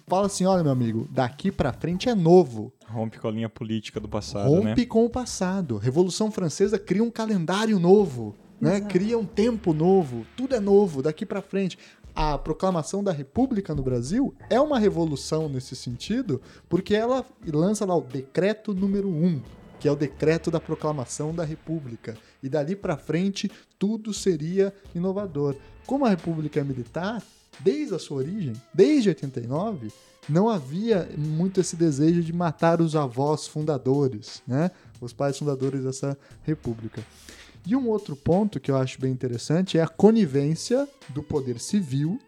fala assim, olha meu amigo, daqui para frente é novo. Rompe com a linha política do passado, Rompe né? com o passado. Revolução Francesa cria um calendário novo, né? Cria um tempo novo, tudo é novo daqui para frente a proclamação da República no Brasil é uma revolução nesse sentido, porque ela lança lá o decreto número 1, que é o decreto da proclamação da República. E dali para frente tudo seria inovador. Como a República é militar, desde a sua origem, desde 89, não havia muito esse desejo de matar os avós fundadores, né? Os pais fundadores dessa república. E um outro ponto que eu acho bem interessante é a conivência do poder civil,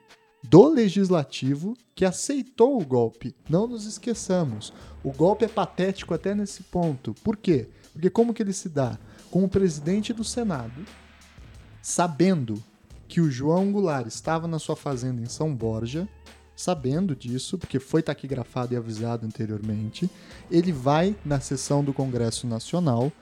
do legislativo, que aceitou o golpe. Não nos esqueçamos. O golpe é patético até nesse ponto. Por quê? Porque como que ele se dá? Com o presidente do Senado sabendo que o João Goulart estava na sua fazenda em São Borja, sabendo disso, porque foi taquigrafado e avisado anteriormente, ele vai na sessão do Congresso Nacional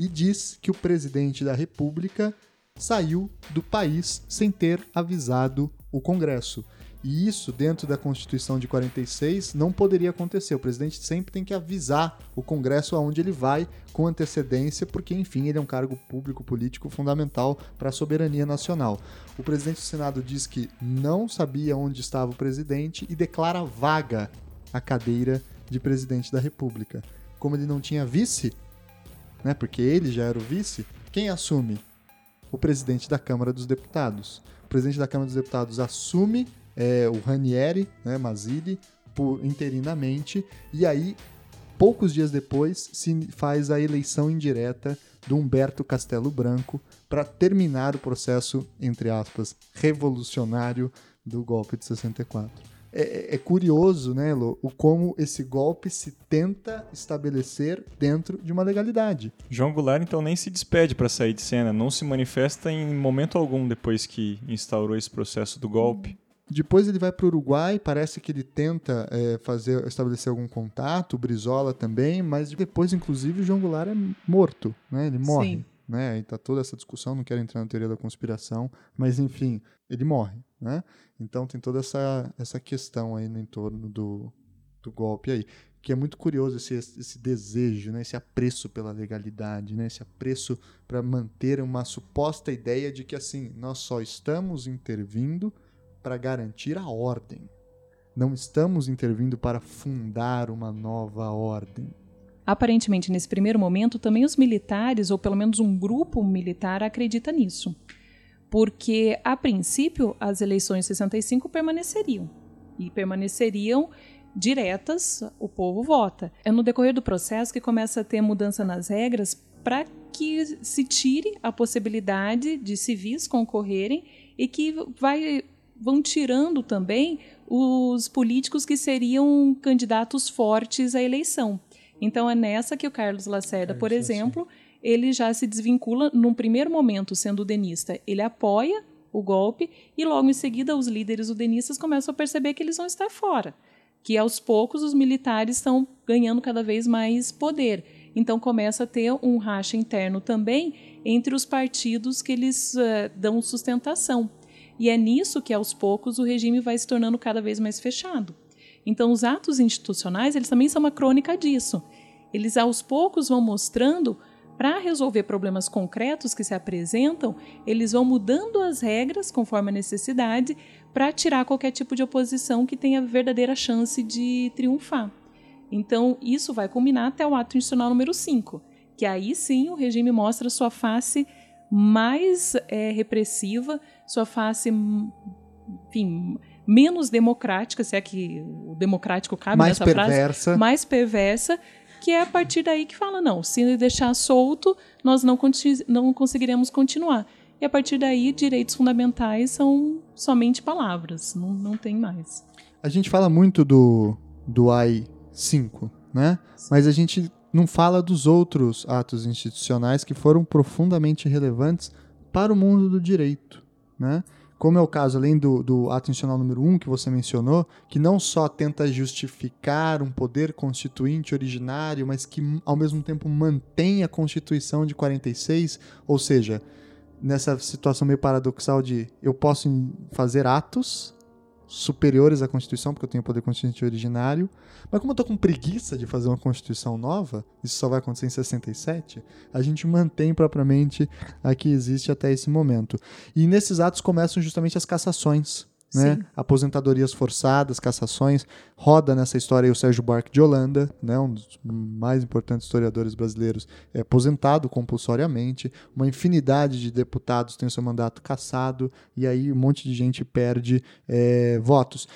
e diz que o presidente da República saiu do país sem ter avisado o Congresso. E isso, dentro da Constituição de 46, não poderia acontecer. O presidente sempre tem que avisar o Congresso aonde ele vai com antecedência, porque, enfim, ele é um cargo público político fundamental para a soberania nacional. O presidente do Senado diz que não sabia onde estava o presidente e declara vaga a cadeira de presidente da República. Como ele não tinha vice, né, porque ele já era o vice, quem assume? O presidente da Câmara dos Deputados. O presidente da Câmara dos Deputados assume é, o Ranieri, né, Mazzilli, por, interinamente, e aí, poucos dias depois, se faz a eleição indireta do Humberto Castelo Branco para terminar o processo, entre aspas, revolucionário do golpe de 64 é, é, é, curioso, né, Elo, o como esse golpe se tenta estabelecer dentro de uma legalidade. João Goulart, então, nem se despede para sair de cena, não se manifesta em momento algum depois que instaurou esse processo do golpe. Depois ele vai para o Uruguai, parece que ele tenta é, fazer, estabelecer algum contato, o Brizola também, mas depois, inclusive, o João Goulart é morto, né? Ele morre. Sim. Né? E tá toda essa discussão, não quero entrar na teoria da conspiração, mas enfim, ele morre, né? Então tem toda essa, essa questão aí no entorno do, do golpe aí. Que é muito curioso esse, esse desejo, né? esse apreço pela legalidade, né? esse apreço para manter uma suposta ideia de que assim, nós só estamos intervindo para garantir a ordem. Não estamos intervindo para fundar uma nova ordem. Aparentemente, nesse primeiro momento, também os militares, ou pelo menos um grupo militar, acredita nisso porque a princípio as eleições 65 permaneceriam e permaneceriam diretas, o povo vota. É no decorrer do processo que começa a ter mudança nas regras para que se tire a possibilidade de civis concorrerem e que vai, vão tirando também os políticos que seriam candidatos fortes à eleição. Então é nessa que o Carlos Lacerda, Carlos por exemplo, Lacerda ele já se desvincula num primeiro momento, sendo udenista. Ele apoia o golpe e logo em seguida os líderes udenistas começam a perceber que eles vão estar fora, que aos poucos os militares estão ganhando cada vez mais poder. Então começa a ter um racha interno também entre os partidos que eles uh, dão sustentação. E é nisso que aos poucos o regime vai se tornando cada vez mais fechado. Então os atos institucionais, eles também são uma crônica disso. Eles aos poucos vão mostrando para resolver problemas concretos que se apresentam, eles vão mudando as regras conforme a necessidade para tirar qualquer tipo de oposição que tenha verdadeira chance de triunfar. Então, isso vai culminar até o ato institucional número 5, que aí sim o regime mostra sua face mais é, repressiva, sua face, enfim, menos democrática, se é que o democrático cabe mais nessa perversa. frase, mais perversa, que é a partir daí que fala, não, se deixar solto, nós não, não conseguiremos continuar. E a partir daí, direitos fundamentais são somente palavras, não, não tem mais. A gente fala muito do, do AI-5, né? Sim. Mas a gente não fala dos outros atos institucionais que foram profundamente relevantes para o mundo do direito, né? Como é o caso, além do, do ato institucional número 1 um, que você mencionou, que não só tenta justificar um poder constituinte originário, mas que ao mesmo tempo mantém a Constituição de 46, ou seja, nessa situação meio paradoxal de eu posso fazer atos superiores à Constituição, porque eu tenho poder constituinte originário. Mas como eu tô com preguiça de fazer uma Constituição nova, isso só vai acontecer em 67, a gente mantém propriamente a que existe até esse momento. E nesses atos começam justamente as cassações né? Aposentadorias forçadas, cassações. Roda nessa história aí o Sérgio Buarque de Holanda, né? um dos mais importantes historiadores brasileiros, é aposentado compulsoriamente. Uma infinidade de deputados tem o seu mandato cassado, e aí um monte de gente perde é, votos.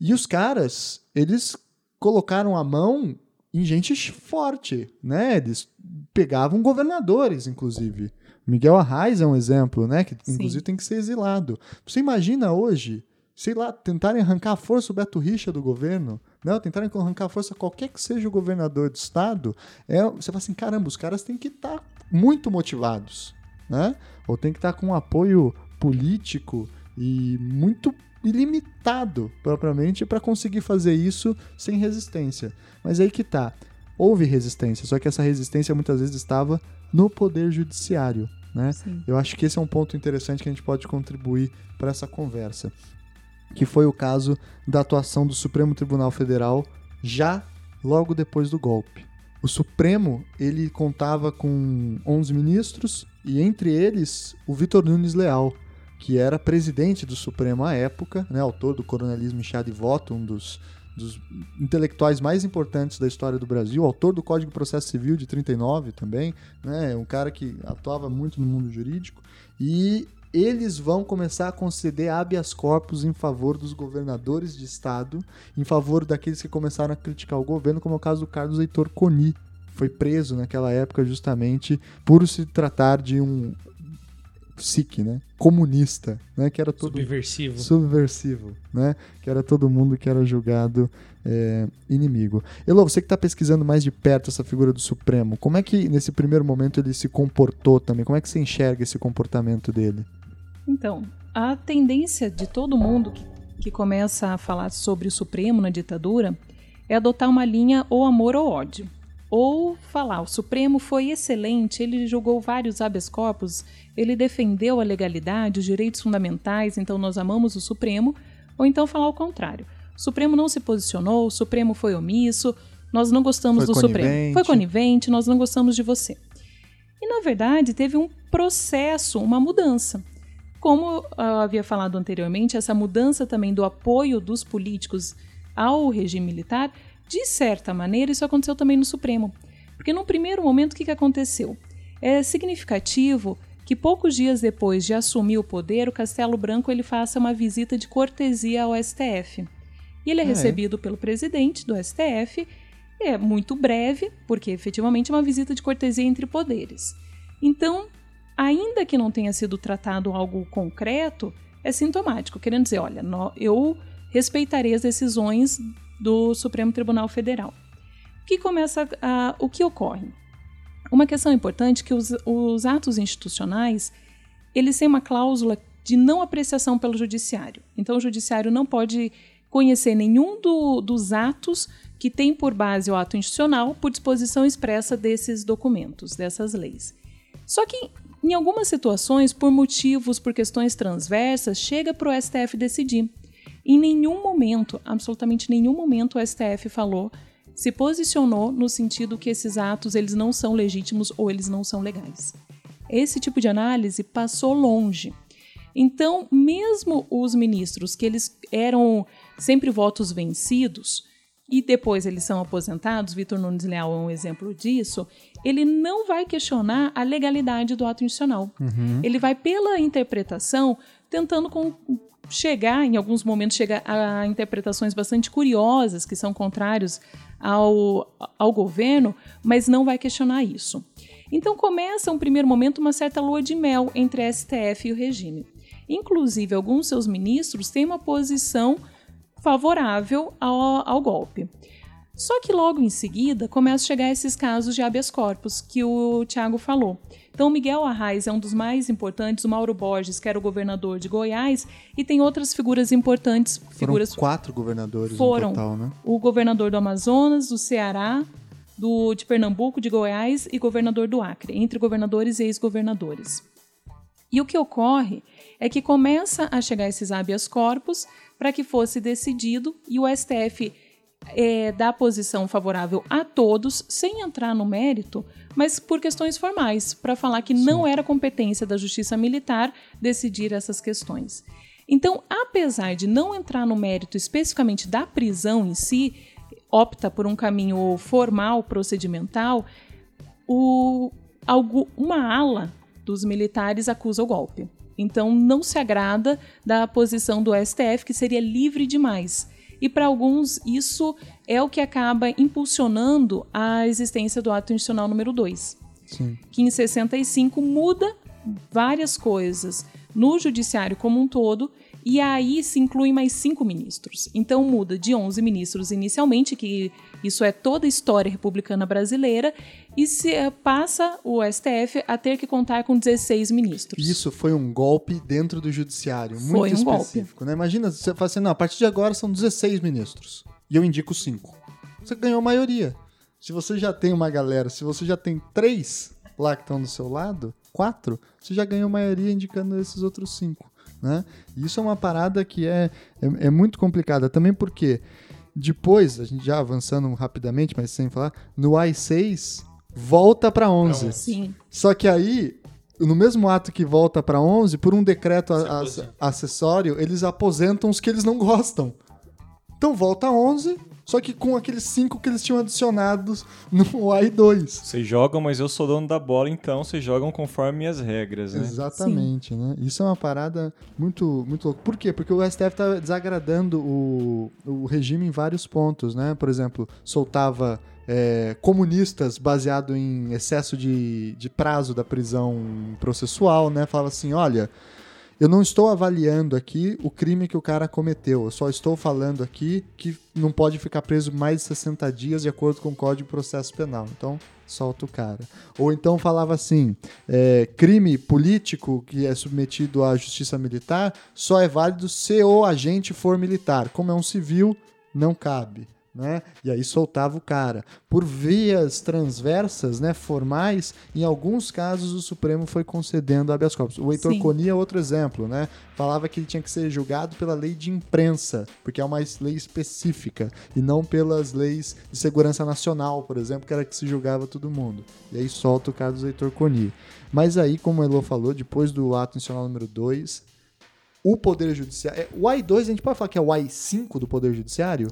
E os caras, eles colocaram a mão em gente forte, né? Eles pegavam governadores, inclusive. Miguel Arraes é um exemplo, né? Que inclusive Sim. tem que ser exilado. Você imagina hoje sei lá, tentarem arrancar a força o Beto Richa do governo, não, né? tentarem arrancar a força qualquer que seja o governador do estado, é, você fala assim, caramba, os caras têm que estar tá muito motivados, né? Ou tem que estar tá com um apoio político e muito ilimitado, propriamente, para conseguir fazer isso sem resistência. Mas aí que tá, houve resistência, só que essa resistência muitas vezes estava no poder judiciário, né? Eu acho que esse é um ponto interessante que a gente pode contribuir para essa conversa que foi o caso da atuação do Supremo Tribunal Federal já logo depois do golpe. O Supremo ele contava com 11 ministros e entre eles o Vitor Nunes Leal, que era presidente do Supremo à época, né, autor do Coronelismo Chá de Voto, um dos, dos intelectuais mais importantes da história do Brasil, autor do Código de Processo Civil de 39 também, né, um cara que atuava muito no mundo jurídico e eles vão começar a conceder habeas corpus em favor dos governadores de estado, em favor daqueles que começaram a criticar o governo, como é o caso do Carlos Heitor Coni. Foi preso naquela época justamente por se tratar de um SIC, né? Comunista, né? Que era todo subversivo, subversivo, né? Que era todo mundo que era julgado é, inimigo. Elô, você que está pesquisando mais de perto essa figura do Supremo, como é que nesse primeiro momento ele se comportou também? Como é que você enxerga esse comportamento dele? Então, a tendência de todo mundo que, que começa a falar sobre o Supremo na ditadura é adotar uma linha ou amor ou ódio. Ou falar, o Supremo foi excelente, ele julgou vários habeas corpus, ele defendeu a legalidade, os direitos fundamentais, então nós amamos o Supremo. Ou então falar o contrário. O Supremo não se posicionou, o Supremo foi omisso, nós não gostamos foi do Supremo. Foi conivente, nós não gostamos de você. E na verdade teve um processo, uma mudança. Como eu havia falado anteriormente, essa mudança também do apoio dos políticos ao regime militar, de certa maneira, isso aconteceu também no Supremo. Porque no primeiro momento, o que, que aconteceu? É significativo que poucos dias depois de assumir o poder, o Castelo Branco ele faça uma visita de cortesia ao STF. E ele é ah, é recebido é? pelo presidente do STF, é muito breve, porque efetivamente é uma visita de cortesia entre poderes. Então, ainda que não tenha sido tratado algo concreto, é sintomático, querendo dizer, olha, eu respeitarei as decisões do Supremo Tribunal Federal. O que começa a, o que ocorre? Uma questão importante é que os, os atos institucionais eles têm uma cláusula de não apreciação pelo judiciário. Então, o judiciário não pode conhecer nenhum do, dos atos que tem por base o ato institucional por disposição expressa desses documentos, dessas leis. Só que em algumas situações, por motivos, por questões transversas, chega para o STF decidir. Em nenhum momento, absolutamente nenhum momento, o STF falou, se posicionou no sentido que esses atos eles não são legítimos ou eles não são legais. Esse tipo de análise passou longe. Então, mesmo os ministros que eles eram sempre votos vencidos, e depois eles são aposentados, Vitor Nunes Leal é um exemplo disso, ele não vai questionar a legalidade do ato institucional. Uhum. Ele vai, pela interpretação, tentando com, chegar, em alguns momentos, chegar a interpretações bastante curiosas, que são contrários ao, ao governo, mas não vai questionar isso. Então começa, um primeiro momento, uma certa lua de mel entre a STF e o regime. Inclusive, alguns seus ministros têm uma posição favorável ao, ao golpe. Só que logo em seguida começam a chegar esses casos de habeas corpus que o Tiago falou. Então, Miguel Arraes é um dos mais importantes, o Mauro Borges, que era o governador de Goiás, e tem outras figuras importantes. Foram Figuras quatro governadores Foram. no total, né? o governador do Amazonas, do Ceará, do, de Pernambuco, de Goiás e governador do Acre, entre governadores e ex-governadores. E o que ocorre é que começa a chegar esses habeas corpus para que fosse decidido e o STF é, dá posição favorável a todos, sem entrar no mérito, mas por questões formais, para falar que não era competência da Justiça Militar decidir essas questões. Então, apesar de não entrar no mérito especificamente da prisão em si, opta por um caminho formal, procedimental, o, algo, uma ala dos militares acusa o golpe. Então, não se agrada da posição do STF, que seria livre demais. E para alguns, isso é o que acaba impulsionando a existência do ato institucional número 2, Sim. que em 65 muda várias coisas no judiciário como um todo e aí se incluem mais cinco ministros. Então muda de 11 ministros inicialmente, que isso é toda a história republicana brasileira, e se eh, passa o STF a ter que contar com 16 ministros. Isso foi um golpe dentro do judiciário, muito Foi um golpe. específico, né? Imagina, você fala assim, não, a partir de agora são 16 ministros, e eu indico cinco. Você ganhou maioria. Se você já tem uma galera, se você já tem três lá que estão do seu lado, quatro, você já ganhou maioria indicando esses outros cinco, né? E isso é uma parada que é, é, é muito complicada, também porque depois, a gente já avançando rapidamente, mas sem falar, no I6 volta para 11. Sim. Só que aí, no mesmo ato que volta para 11, por um decreto a- a- acessório, eles aposentam os que eles não gostam. Então volta a 11, só que com aqueles 5 que eles tinham adicionados no AI2. Vocês jogam, mas eu sou dono da bola, então vocês jogam conforme as regras, né? Exatamente, né? Isso é uma parada muito, muito louca. Por quê? Porque o STF tá desagradando o, o regime em vários pontos, né? Por exemplo, soltava é, comunistas baseado em excesso de, de prazo da prisão processual, né? Falava assim, olha, eu não estou avaliando aqui o crime que o cara cometeu, eu só estou falando aqui que não pode ficar preso mais de 60 dias de acordo com o Código de Processo Penal. Então, solta o cara. Ou então falava assim: é, crime político que é submetido à justiça militar só é válido se o agente for militar. Como é um civil, não cabe. Né? E aí soltava o cara. Por vias transversas, né, formais, em alguns casos o Supremo foi concedendo habeas corpus. O Heitor Sim. Coni é outro exemplo, né? Falava que ele tinha que ser julgado pela lei de imprensa, porque é uma lei específica, e não pelas leis de segurança nacional, por exemplo, que era que se julgava todo mundo. E aí solta o caso do Heitor Coni. Mas aí, como o Elo falou, depois do ato nacional número 2, o Poder Judiciário. é, O AI2, a gente pode falar que é o AI5 do Poder Judiciário?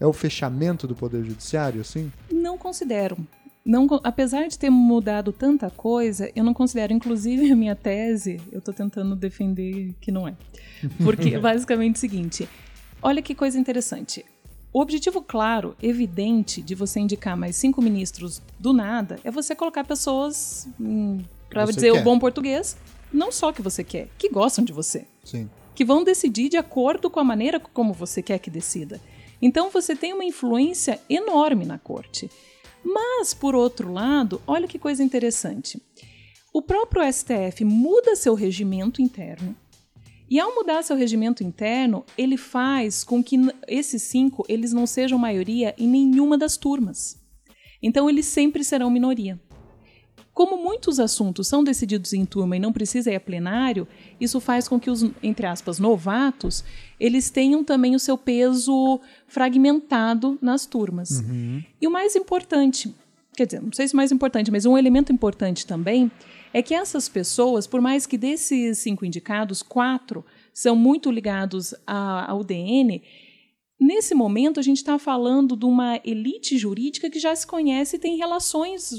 É o fechamento do Poder Judiciário, assim? Não considero. Não, apesar de ter mudado tanta coisa, eu não considero. Inclusive, a minha tese, eu estou tentando defender que não é. Porque é basicamente o seguinte: olha que coisa interessante. O objetivo claro, evidente, de você indicar mais cinco ministros do nada é você colocar pessoas, para dizer quer. o bom português, não só que você quer, que gostam de você Sim. que vão decidir de acordo com a maneira como você quer que decida. Então você tem uma influência enorme na corte. Mas, por outro lado, olha que coisa interessante. O próprio STF muda seu regimento interno. E ao mudar seu regimento interno, ele faz com que esses cinco eles não sejam maioria em nenhuma das turmas. Então eles sempre serão minoria. Como muitos assuntos são decididos em turma e não precisa ir a plenário, isso faz com que os, entre aspas, novatos, eles tenham também o seu peso fragmentado nas turmas. E o mais importante, quer dizer, não sei se o mais importante, mas um elemento importante também é que essas pessoas, por mais que desses cinco indicados, quatro são muito ligados à- ao DN, Nesse momento, a gente está falando de uma elite jurídica que já se conhece e tem relações,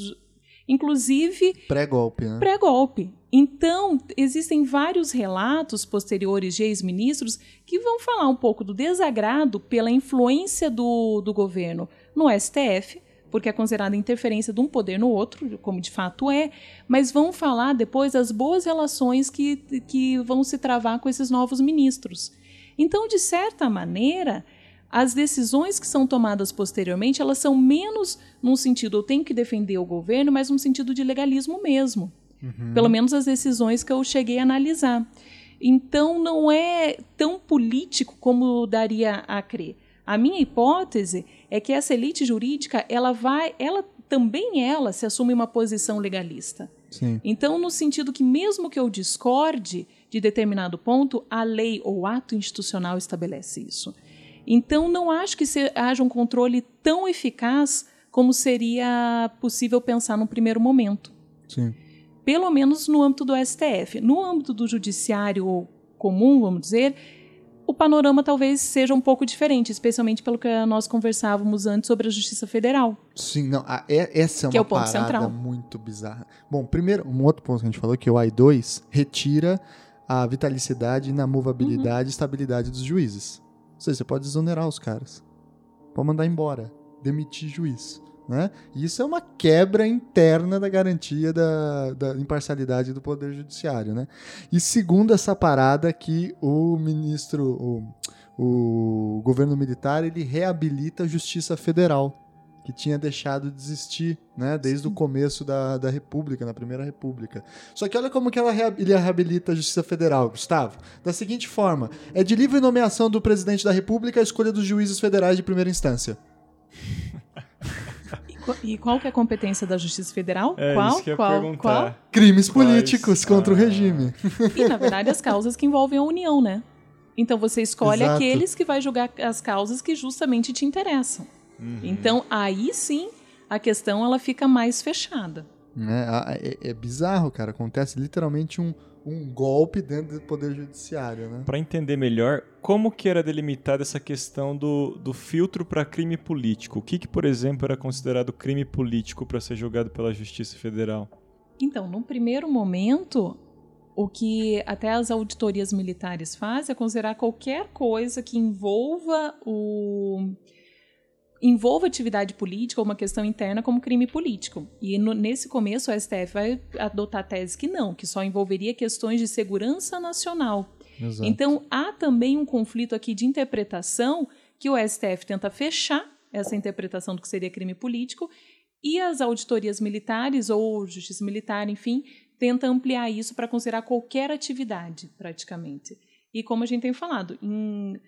inclusive. Pré-golpe, né? Pré-golpe. Então, existem vários relatos posteriores de ex-ministros que vão falar um pouco do desagrado pela influência do, do governo no STF, porque é considerada interferência de um poder no outro, como de fato é, mas vão falar depois das boas relações que, que vão se travar com esses novos ministros. Então, de certa maneira, as decisões que são tomadas posteriormente, elas são menos num sentido eu tenho que defender o governo, mas num sentido de legalismo mesmo. Uhum. Pelo menos as decisões que eu cheguei a analisar. Então não é tão político como daria a crer. A minha hipótese é que essa elite jurídica, ela vai, ela também ela se assume uma posição legalista. Sim. Então, no sentido que mesmo que eu discorde de determinado ponto, a lei ou ato institucional estabelece isso. Então, não acho que se, haja um controle tão eficaz como seria possível pensar num primeiro momento. Sim. Pelo menos no âmbito do STF. No âmbito do judiciário comum, vamos dizer, o panorama talvez seja um pouco diferente, especialmente pelo que nós conversávamos antes sobre a Justiça Federal. Sim, não, a, é, essa é que uma é parada central. muito bizarra. Bom, primeiro, um outro ponto que a gente falou, que é o AI2 retira a vitalicidade, inamovabilidade Uhum. e estabilidade dos juízes. Ou seja, você pode exonerar os caras. Pode mandar embora. Demitir juiz. Né? Isso é uma quebra interna da garantia da, da imparcialidade do Poder Judiciário. Né? E segundo essa parada que o ministro, o, o governo militar, ele reabilita a Justiça Federal, que tinha deixado de existir né, desde o começo da, da República, na Primeira República. Só que olha como que ela rea- ele reabilita a Justiça Federal, Gustavo. Da seguinte forma, é de livre nomeação do presidente da República a escolha dos juízes federais de primeira instância. E qu- qual que é a competência da Justiça Federal? É qual? isso que eu ia qual? perguntar. Qual? Crimes Quais? políticos contra o Ah. regime. E, na verdade, as causas que envolvem a União, né? Então você escolhe Exato. aqueles que vai julgar as causas que justamente te interessam. Uhum. Então, aí sim, a questão ela fica mais fechada. Né? Ah, É, é bizarro, cara. Acontece literalmente um, um golpe dentro do Poder Judiciário, né? Para entender melhor, como que era delimitada essa questão do, do filtro para crime político? O que, que, por exemplo, era considerado crime político para ser julgado pela Justiça Federal? Então, num primeiro momento, o que até as auditorias militares fazem é considerar qualquer coisa que envolva o envolva atividade política ou uma questão interna como crime político. E no- nesse começo o STF vai adotar a tese que não, que só envolveria questões de segurança nacional. Exato. Então há também um conflito aqui de interpretação que o STF tenta fechar essa interpretação do que seria crime político e as auditorias militares ou justiça militar, enfim, tenta ampliar isso para considerar qualquer atividade, praticamente. E como a gente tem falado, em-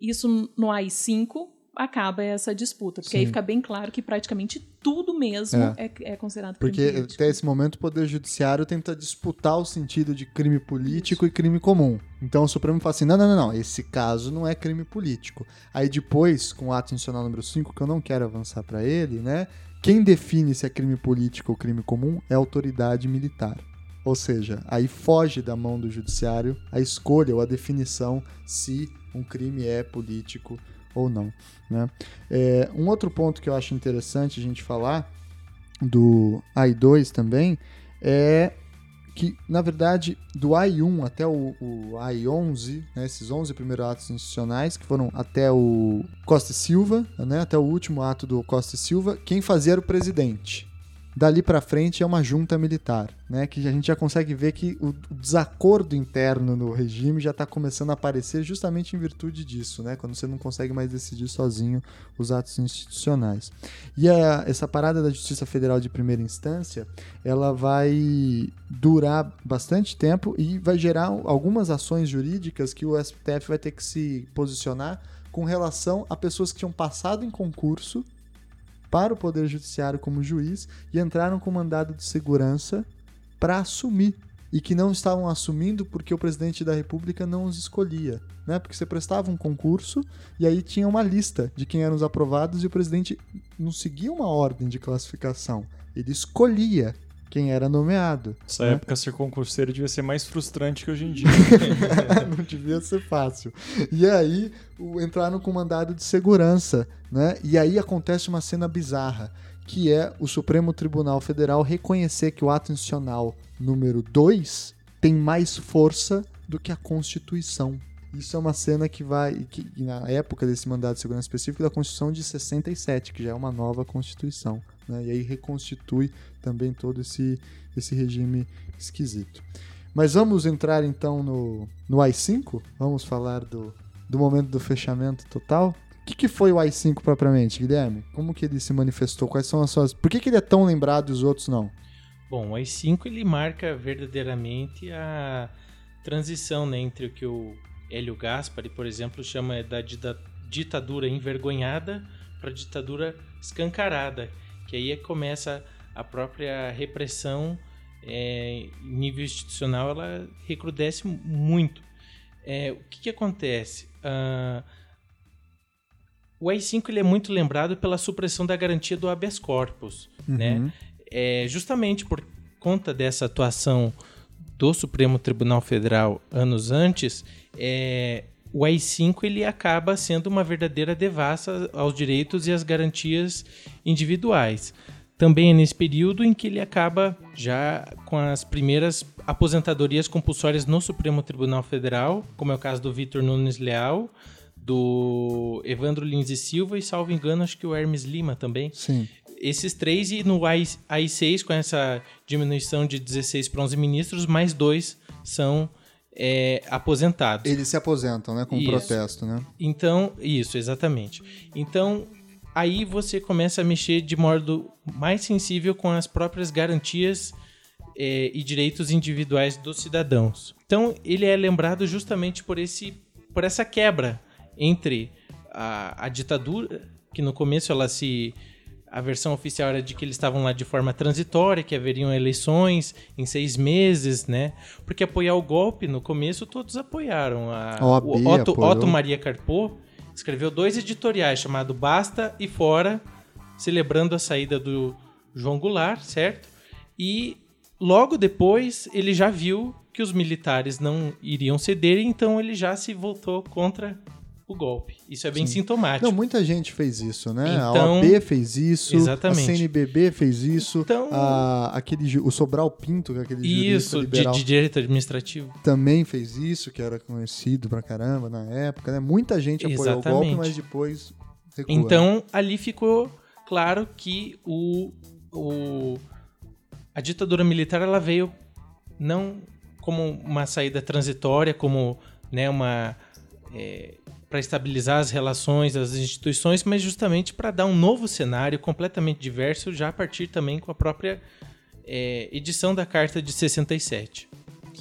isso no AI5 acaba essa disputa, porque aí Sim. fica bem claro que praticamente tudo mesmo é, é considerado crime Porque político. até esse momento o Poder Judiciário tenta disputar o sentido de crime político e crime comum. Então o Supremo fala assim: não, não, não, não, esse caso não é crime político. Aí depois, com o ato institucional número 5, que eu não quero avançar para ele, né? Quem define se é crime político ou crime comum é a autoridade militar. Ou seja, aí foge da mão do judiciário a escolha ou a definição se um crime é político ou não. Né? É, um outro ponto que eu acho interessante a gente falar do AI2 também é que, na verdade, do AI1 até o, o AI11, né, esses 11 primeiros atos institucionais, que foram até o Costa Silva, né, até o último ato do Costa Silva, quem fazia era o presidente. Dali para frente é uma junta militar, né, que a gente já consegue ver que o, desacordo interno no regime já está começando a aparecer justamente em virtude disso, né, quando você não consegue mais decidir sozinho os atos institucionais. E a, essa parada da Justiça Federal de primeira instância, ela vai durar bastante tempo e vai gerar algumas ações jurídicas que o STF vai ter que se posicionar com relação a pessoas que tinham passado em concurso para o Poder Judiciário como juiz e entraram com mandado de segurança para assumir e que não estavam assumindo porque o presidente da República não os escolhia, né? Porque você prestava um concurso e aí tinha uma lista de quem eram os aprovados e o presidente não seguia uma ordem de classificação, ele escolhia quem era nomeado. Nessa né? época, ser concurseiro devia ser mais frustrante que hoje em dia. não devia ser fácil. E aí entraram com mandado de segurança, né? E aí acontece uma cena bizarra, que é o Supremo Tribunal Federal reconhecer que o ato institucional número 2 tem mais força do que a Constituição. Isso é uma cena que vai, que, na época desse mandado de segurança específico da Constituição de 67, que já é uma nova Constituição, né? E aí reconstitui também todo esse, esse regime esquisito. Mas vamos entrar então no, no AI-5? Vamos falar do, do momento do fechamento total? O que, que foi o AI-5 propriamente, Guilherme? Como que ele se manifestou? Quais são as suas... Por que, que ele é tão lembrado e os outros não? Bom, o AI-5 ele marca verdadeiramente a transição né, entre o que o Hélio Gaspari, por exemplo, chama da dita- ditadura envergonhada para a ditadura escancarada, que aí é começa a própria repressão é, em nível institucional, ela recrudesce muito. É, o que, que acontece? Ah, o AI-5 ele é muito lembrado pela supressão da garantia do habeas corpus, né? Uhum. é, justamente por conta dessa atuação do Supremo Tribunal Federal anos antes, é, o AI-5 ele acaba sendo uma verdadeira devassa aos direitos e às garantias individuais. Também é nesse período em que ele acaba já com as primeiras aposentadorias compulsórias no Supremo Tribunal Federal, como é o caso do Vitor Nunes Leal, do Evandro Lins e Silva e, salvo engano, acho que o Hermes Lima também Sim. Esses três e no AI, AI6 com essa diminuição de 16 para 11 ministros, mais dois são é, aposentados. Eles se aposentam, né? Com Isso. protesto, né? Então, isso, exatamente. Então, aí você começa a mexer de modo mais sensível com as próprias garantias é, e direitos individuais dos cidadãos. Então, ele é lembrado justamente por, esse, por essa quebra entre a, a ditadura, que no começo ela se. A versão oficial era de que eles estavam lá de forma transitória, que haveriam eleições em seis meses, né? Porque apoiar o golpe, no começo, todos apoiaram. A, OAB o Otto. Otto Maria Carpo escreveu dois editoriais chamado Basta e Fora, celebrando a saída do João Goulart, certo? E logo depois ele já viu que os militares não iriam ceder, então ele já se voltou contra o golpe. Isso é bem sintomático. Não, muita gente fez isso, né? a Então- OAB fez isso, Exatamente. a CNBB fez isso, Então- a- aquele, o Sobral Pinto, é aquele Isso, de, liberal, de direito administrativo. também fez isso, que era conhecido pra caramba na época, né? Muita gente apoiou o golpe, Exatamente. mas depois recua. Então, ali ficou claro que o, o, a ditadura militar ela veio não como uma saída transitória, como né, uma para estabilizar as relações, as instituições, mas justamente para dar um novo cenário completamente diverso, já a partir também com a própria é, edição da Carta de 67.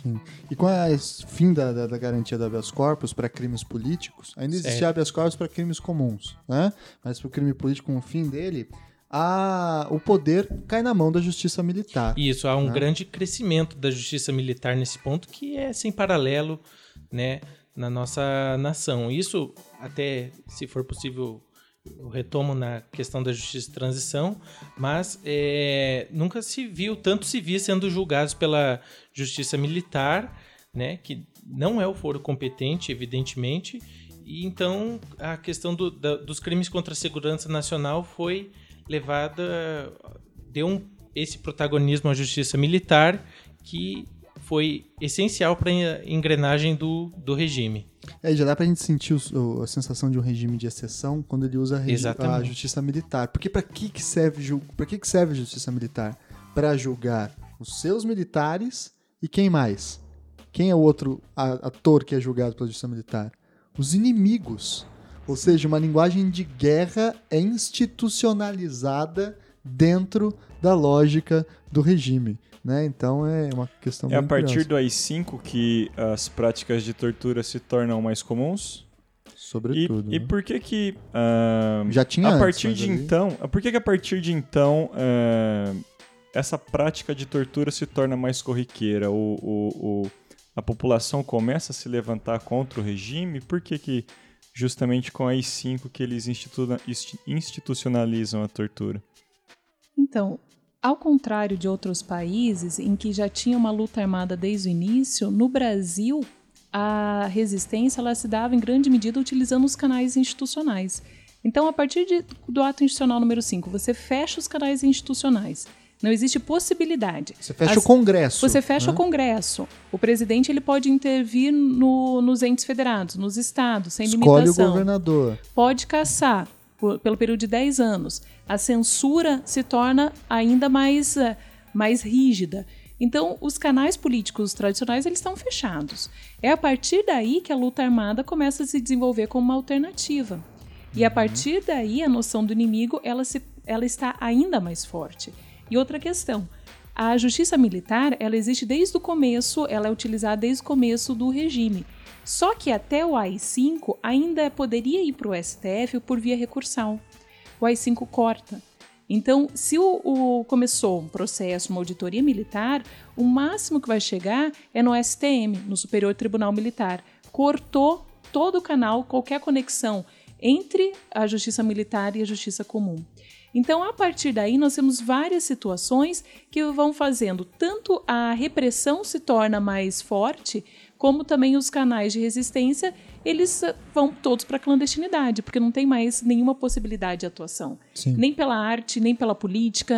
Sim. E com o fim da, da, da garantia do habeas corpus para crimes políticos, ainda existia Certo. habeas corpus para crimes comuns, né? Mas para o crime político, com o fim dele, a, o poder cai na mão da justiça militar. Isso, há um Né? grande crescimento da justiça militar nesse ponto que é sem paralelo, né, na nossa nação. Isso até, se for possível, eu retomo na questão da justiça de transição, mas é, nunca se viu tanto civis sendo julgados pela justiça militar, né, que não é o foro competente, evidentemente, e então a questão do- da- dos crimes contra a segurança nacional foi levada, deu um, esse protagonismo à justiça militar que foi essencial para a engrenagem do, do regime. É, já dá pra gente sentir o- a sensação de um regime de exceção quando ele usa a, a justiça militar. Porque para que que serve pra que que serve a justiça militar? Para julgar os seus militares e quem mais? Quem é o outro a- ator que é julgado pela justiça militar? Os inimigos. Ou seja, uma linguagem de guerra é institucionalizada dentro da lógica do regime. Né? Então é uma questão É a partir curiosa. do AI-5 que as práticas de tortura se tornam mais comuns? E, Sobretudo. e né? por que que... ah, Já tinha a antes, partir de ali- então... Por que que a partir de então ah, essa prática de tortura se torna mais corriqueira? O, o- o- a população começa a se levantar contra o regime? Por que que justamente com a AI-5 que eles institu- insti- institucionalizam a tortura? Então, Ao contrário de outros países em que já tinha uma luta armada desde o início, no Brasil a resistência ela se dava em grande medida utilizando os canais institucionais. Então, a partir de, do ato institucional número 5, você fecha os canais institucionais. Não existe possibilidade. Você fecha As, o Congresso. Você fecha né? o Congresso. O presidente ele pode intervir no, nos entes federados, nos estados, sem Escolhe limitação. Escolhe o governador. Pode caçar por, pelo período de 10 anos. A censura se torna ainda mais, uh, mais rígida. Então, os canais políticos tradicionais eles estão fechados. É a partir daí que a luta armada começa a se desenvolver como uma alternativa. E a uhum. partir daí, a noção do inimigo ela, se, ela está ainda mais forte. E outra questão, a justiça militar ela existe desde o começo, ela é utilizada desde o começo do regime. Só que até o AI-5 ainda poderia ir para o STF por via recursal. O AI-5 corta. Então, se o, o, começou um processo, uma auditoria militar, o máximo que vai chegar é no STM, no Superior Tribunal Militar. Cortou todo o canal, qualquer conexão entre a justiça militar e a justiça comum. Então, a partir daí, nós temos várias situações que vão fazendo tanto a repressão se torna mais forte, como também os canais de resistência, eles vão todos para a clandestinidade, porque não tem mais nenhuma possibilidade de atuação. Sim. Nem pela arte, nem pela política,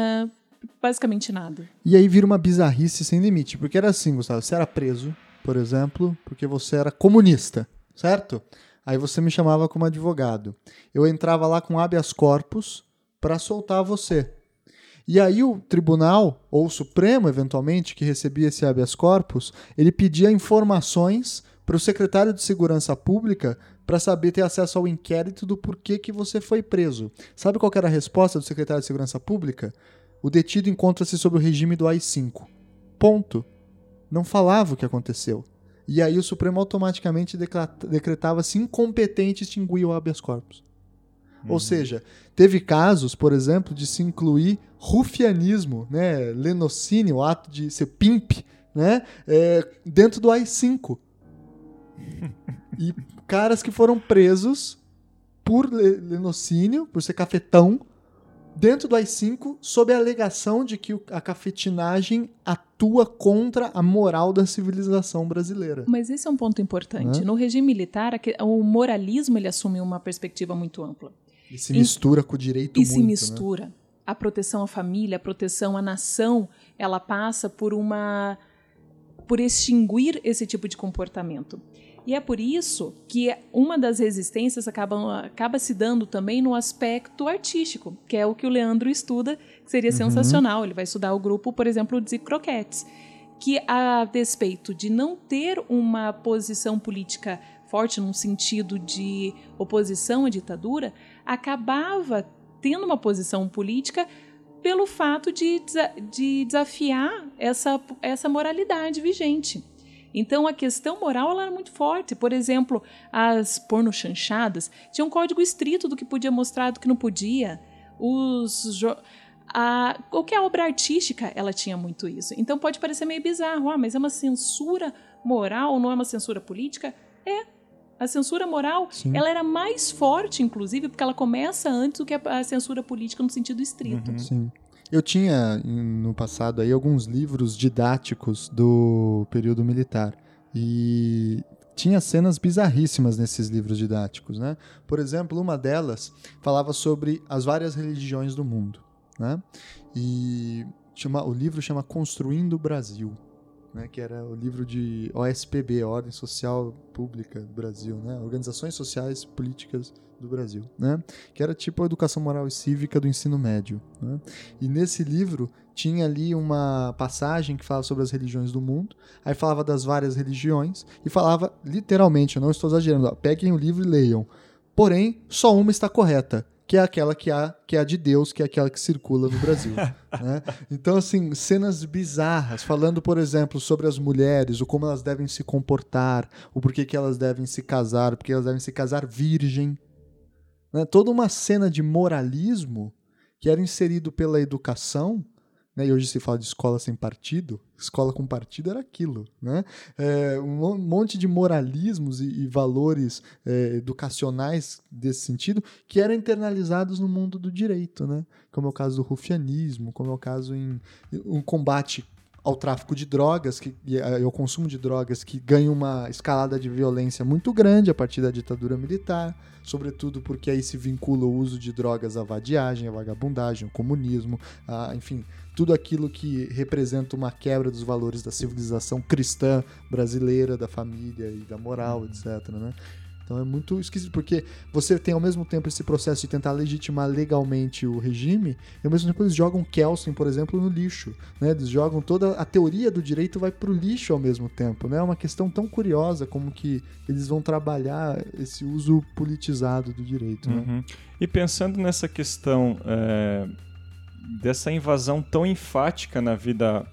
basicamente nada. E aí vira uma bizarrice sem limite, porque era assim, Gustavo, você era preso, por exemplo, porque você era comunista, certo? Aí você me chamava como advogado. Eu entrava lá com habeas corpus para soltar você. E aí o tribunal, ou o Supremo, eventualmente, que recebia esse habeas corpus, ele pedia informações para o secretário de Segurança Pública para saber ter acesso ao inquérito do porquê que você foi preso. Sabe qual era a resposta do secretário de Segurança Pública? O detido encontra-se sob o regime do AI-5. Ponto. Não falava o que aconteceu. E aí o Supremo automaticamente decretava-se incompetente e extinguia o habeas corpus. Uhum. Ou seja, teve casos, por exemplo, de se incluir rufianismo, né, lenocínio, o ato de ser pimp, né, é, dentro do AI-5. e caras que foram presos por lenocínio, por ser cafetão, dentro do AI-5 sob a alegação de que a cafetinagem atua contra a moral da civilização brasileira. Mas esse é um ponto importante. No regime militar, o moralismo ele assume uma perspectiva muito ampla. E se mistura e, com o direito E muito, se né? mistura. Né? A proteção à família, a proteção à nação, ela passa por uma por extinguir esse tipo de comportamento. E é por isso que uma das resistências acaba, acaba se dando também no aspecto artístico, que é o que o Leandro estuda, que seria uhum. sensacional. Ele vai estudar o grupo, por exemplo, de croquetes, que a despeito de não ter uma posição política forte num sentido de oposição à ditadura, acabava tendo uma posição política pelo fato de, de desafiar essa, essa moralidade vigente. Então a questão moral ela era muito forte. Por exemplo, as pornochanchadas tinham um código estrito do que podia mostrar, do que não podia. Os a, qualquer obra artística ela tinha muito isso. Então pode parecer meio bizarro, ah, mas é uma censura moral, não é uma censura política? É. A censura moral, Sim. ela era mais forte, inclusive, porque ela começa antes do que a, censura política no sentido estrito. Uhum. Sim. Eu tinha no passado aí alguns livros didáticos do período militar e tinha cenas bizarríssimas nesses livros didáticos, né? Por exemplo, uma delas falava sobre as várias religiões do mundo, né? E chama, o livro chama Construindo o Brasil né, que era o livro de OSPB, Ordem Social Pública do Brasil, né, Organizações Sociais Políticas do Brasil, né, que era tipo a educação moral e cívica do ensino médio. Né, e nesse livro tinha ali uma passagem que falava sobre as religiões do mundo, aí falava das várias religiões e falava literalmente, eu não estou exagerando, ó, peguem o livro e leiam. Porém, só uma está correta, que é aquela que, há, que é a de Deus, que é aquela que circula no Brasil. né? Então, assim, cenas bizarras, falando, por exemplo, sobre as mulheres, o como elas devem se comportar, o porquê que elas devem se casar, porque elas devem se casar virgem. Né? Toda uma cena de moralismo que era inserido pela educação né? E hoje se fala de escola sem partido, escola com partido era aquilo, né? É, um monte de moralismos e, e valores é, educacionais desse sentido que eram internalizados no mundo do direito, né? Como é o caso do rufianismo, como é o caso em um combate ao tráfico de drogas que, e ao consumo de drogas que ganha uma escalada de violência muito grande a partir da ditadura militar, sobretudo porque aí se vincula o uso de drogas à vadiagem, à vagabundagem, ao comunismo, a, enfim, tudo aquilo que representa uma quebra dos valores da civilização cristã brasileira, da família e da moral, etc. Né? Então é muito esquisito, porque você tem ao mesmo tempo esse processo de tentar legitimar legalmente o regime, e ao mesmo tempo eles jogam Kelsen, por exemplo, no lixo. Né? Eles jogam toda a teoria do direito vai para o lixo ao mesmo tempo. Né? É uma questão tão curiosa como que eles vão trabalhar esse uso politizado do direito. Né? Uhum. E pensando nessa questão é, dessa invasão tão enfática na vida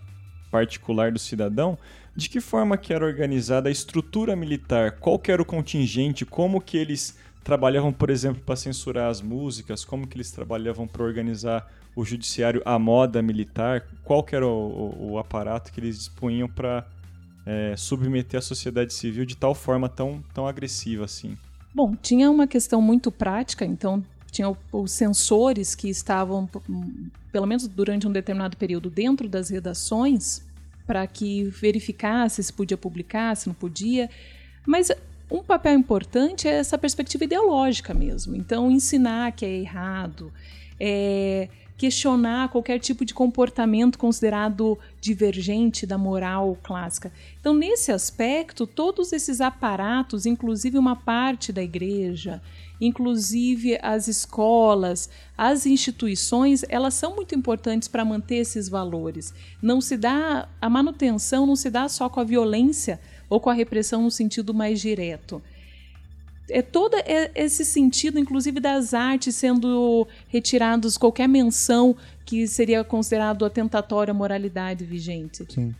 particular do cidadão, de que forma que era organizada a estrutura militar? Qual era o contingente? Como que eles trabalhavam, por exemplo, para censurar as músicas? Como que eles trabalhavam para organizar o judiciário à moda militar? Qual era o, o, o aparato que eles dispunham para é, submeter a sociedade civil de tal forma tão, tão agressiva assim? Bom, tinha uma questão muito prática, então tinha os sensores que estavam, pelo menos durante um determinado período, dentro das redações para que verificasse se podia publicar, se não podia. Mas um papel importante é essa perspectiva ideológica mesmo. Então, ensinar que é errado, é, questionar qualquer tipo de comportamento considerado divergente da moral clássica. Então, nesse aspecto, todos esses aparatos, inclusive uma parte da igreja, inclusive as escolas, as instituições, elas são muito importantes para manter esses valores. Não se dá a manutenção não se dá só com a violência ou com a repressão no sentido mais direto. É todo esse sentido, inclusive das artes sendo retirados qualquer menção que seria considerado atentatório à moralidade vigente. Sim.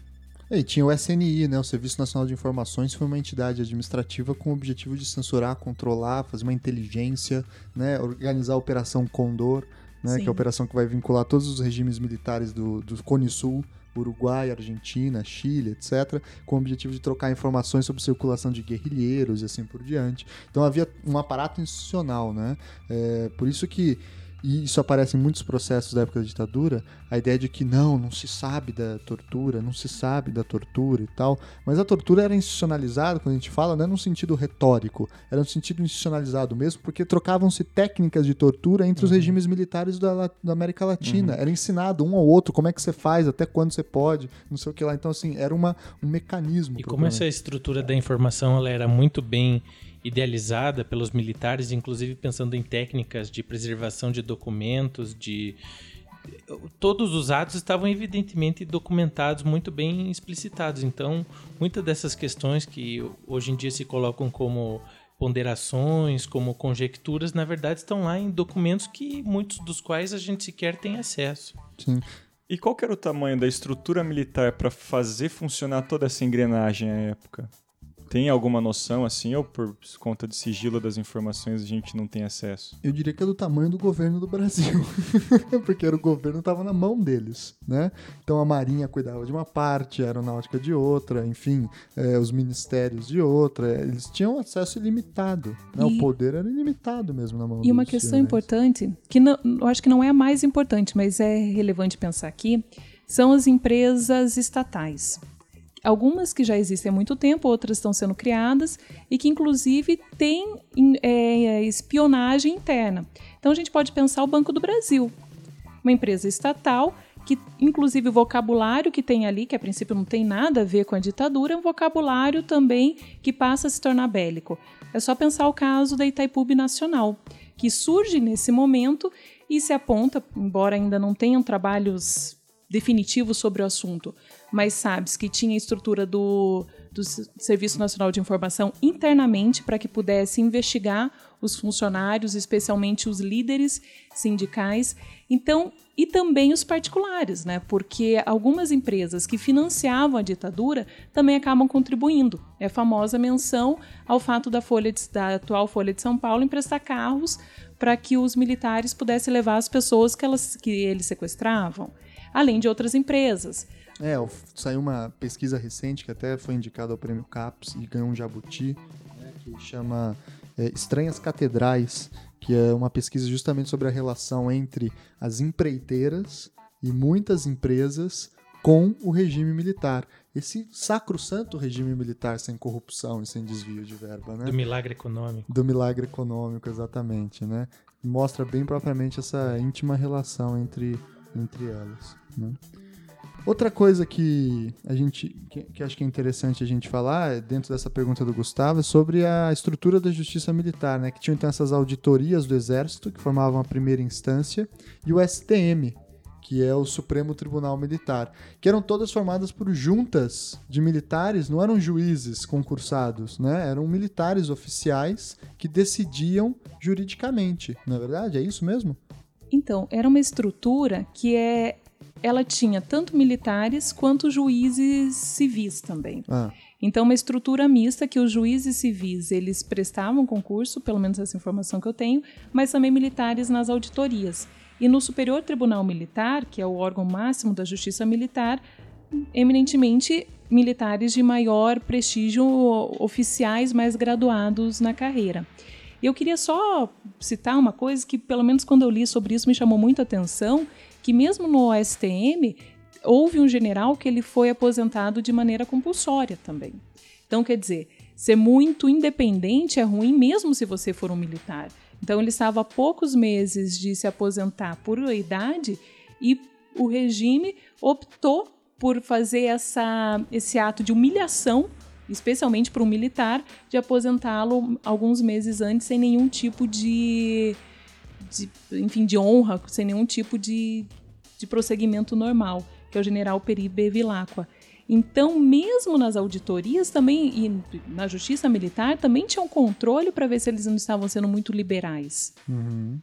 E tinha o SNI, né, o Serviço Nacional de Informações, foi uma entidade administrativa com o objetivo de censurar, controlar, fazer uma inteligência, né, organizar a Operação Condor, né, que é a operação que vai vincular todos os regimes militares do, do Cone Sul, Uruguai, Argentina, Chile, etc., com o objetivo de trocar informações sobre circulação de guerrilheiros e assim por diante. Então havia um aparato institucional, né? É, por isso que e isso aparece em muitos processos da época da ditadura, a ideia de que não, não se sabe da tortura, não se sabe da tortura e tal. Mas a tortura era institucionalizada, quando a gente fala, não é num sentido retórico, era no sentido institucionalizado mesmo, porque trocavam-se técnicas de tortura entre os uhum. regimes militares da, da América Latina. Uhum. Era ensinado um ao outro como é que você faz, até quando você pode, não sei o que lá. Então, assim, era uma, um mecanismo. E como essa estrutura da informação ela era muito bem idealizada pelos militares, inclusive pensando em técnicas de preservação de documentos, de todos os atos estavam evidentemente documentados, muito bem explicitados. Então, muitas dessas questões que hoje em dia se colocam como ponderações, como conjecturas, na verdade estão lá em documentos que muitos dos quais a gente sequer tem acesso. Sim. E qual era o tamanho da estrutura militar para fazer funcionar toda essa engrenagem à época? Tem alguma noção assim, ou por conta de sigilo das informações a gente não tem acesso? Eu diria que é do tamanho do governo do Brasil, porque era o governo estava na mão deles, né? Então a Marinha cuidava de uma parte, a Aeronáutica de outra, enfim, é, os ministérios de outra, eles tinham acesso ilimitado, né? E... O poder era ilimitado mesmo na mão. E uma questão importante, que não, eu acho que não é a mais importante, mas é relevante pensar aqui, são as empresas estatais algumas que já existem há muito tempo, outras estão sendo criadas e que inclusive têm é, espionagem interna. Então a gente pode pensar o Banco do Brasil, uma empresa estatal que inclusive o vocabulário que tem ali, que a princípio não tem nada a ver com a ditadura, é um vocabulário também que passa a se tornar bélico. É só pensar o caso da Itaipu Nacional, que surge nesse momento e se aponta, embora ainda não tenham trabalhos definitivos sobre o assunto, mas sabes que tinha estrutura do, do Serviço Nacional de Informação internamente para que pudesse investigar os funcionários, especialmente os líderes sindicais. Então, e também os particulares, né? Porque algumas empresas que financiavam a ditadura também acabam contribuindo. É famosa menção ao fato da Folha de, da atual Folha de São Paulo emprestar carros para que os militares pudessem levar as pessoas que, elas, que eles sequestravam. além de outras empresas. É, saiu uma pesquisa recente que até foi indicada ao prêmio CAPES e ganhou um jabuti, né, que chama é, Estranhas Catedrais, que é uma pesquisa justamente sobre a relação entre as empreiteiras e muitas empresas com o regime militar. Esse sacro-santo regime militar sem corrupção e sem desvio de verba, né? Do milagre econômico. Do milagre econômico, exatamente, né? Mostra bem propriamente essa íntima relação entre, entre elas, né? Outra coisa que a gente que, que, acho que é interessante a gente falar dentro dessa pergunta do Gustavo é sobre a estrutura da justiça militar, né? Que tinham então essas auditorias do Exército que formavam a primeira instância e o STM, que é o Supremo Tribunal Militar, que eram todas formadas por juntas de militares, não eram juízes concursados, né? Eram militares oficiais que decidiam juridicamente, não é verdade? É isso mesmo? Então, era uma estrutura que é ela tinha tanto militares quanto juízes civis também. Ah. Então, uma estrutura mista que os juízes civis eles prestavam concurso, pelo menos essa informação que eu tenho, mas também militares nas auditorias. E no Superior Tribunal Militar, que é o órgão máximo da Justiça Militar, eminentemente militares de maior prestígio, oficiais mais graduados na carreira. Eu queria só citar uma coisa que, pelo menos quando eu li sobre isso, me chamou muita atenção, que mesmo no STM houve um general que ele foi aposentado de maneira compulsória também. Então, quer dizer, ser muito independente é ruim mesmo se você for um militar. Então ele estava há poucos meses de se aposentar por idade e o regime optou por fazer essa, esse ato de humilhação, especialmente para um militar, de aposentá-lo alguns meses antes sem nenhum tipo de, de, enfim, de honra, sem nenhum tipo de, de prosseguimento normal, que é o general Peri Bevilacqua. Então, mesmo nas auditorias também e na justiça militar também tinha um controle para ver se eles não estavam sendo muito liberais. Uhum.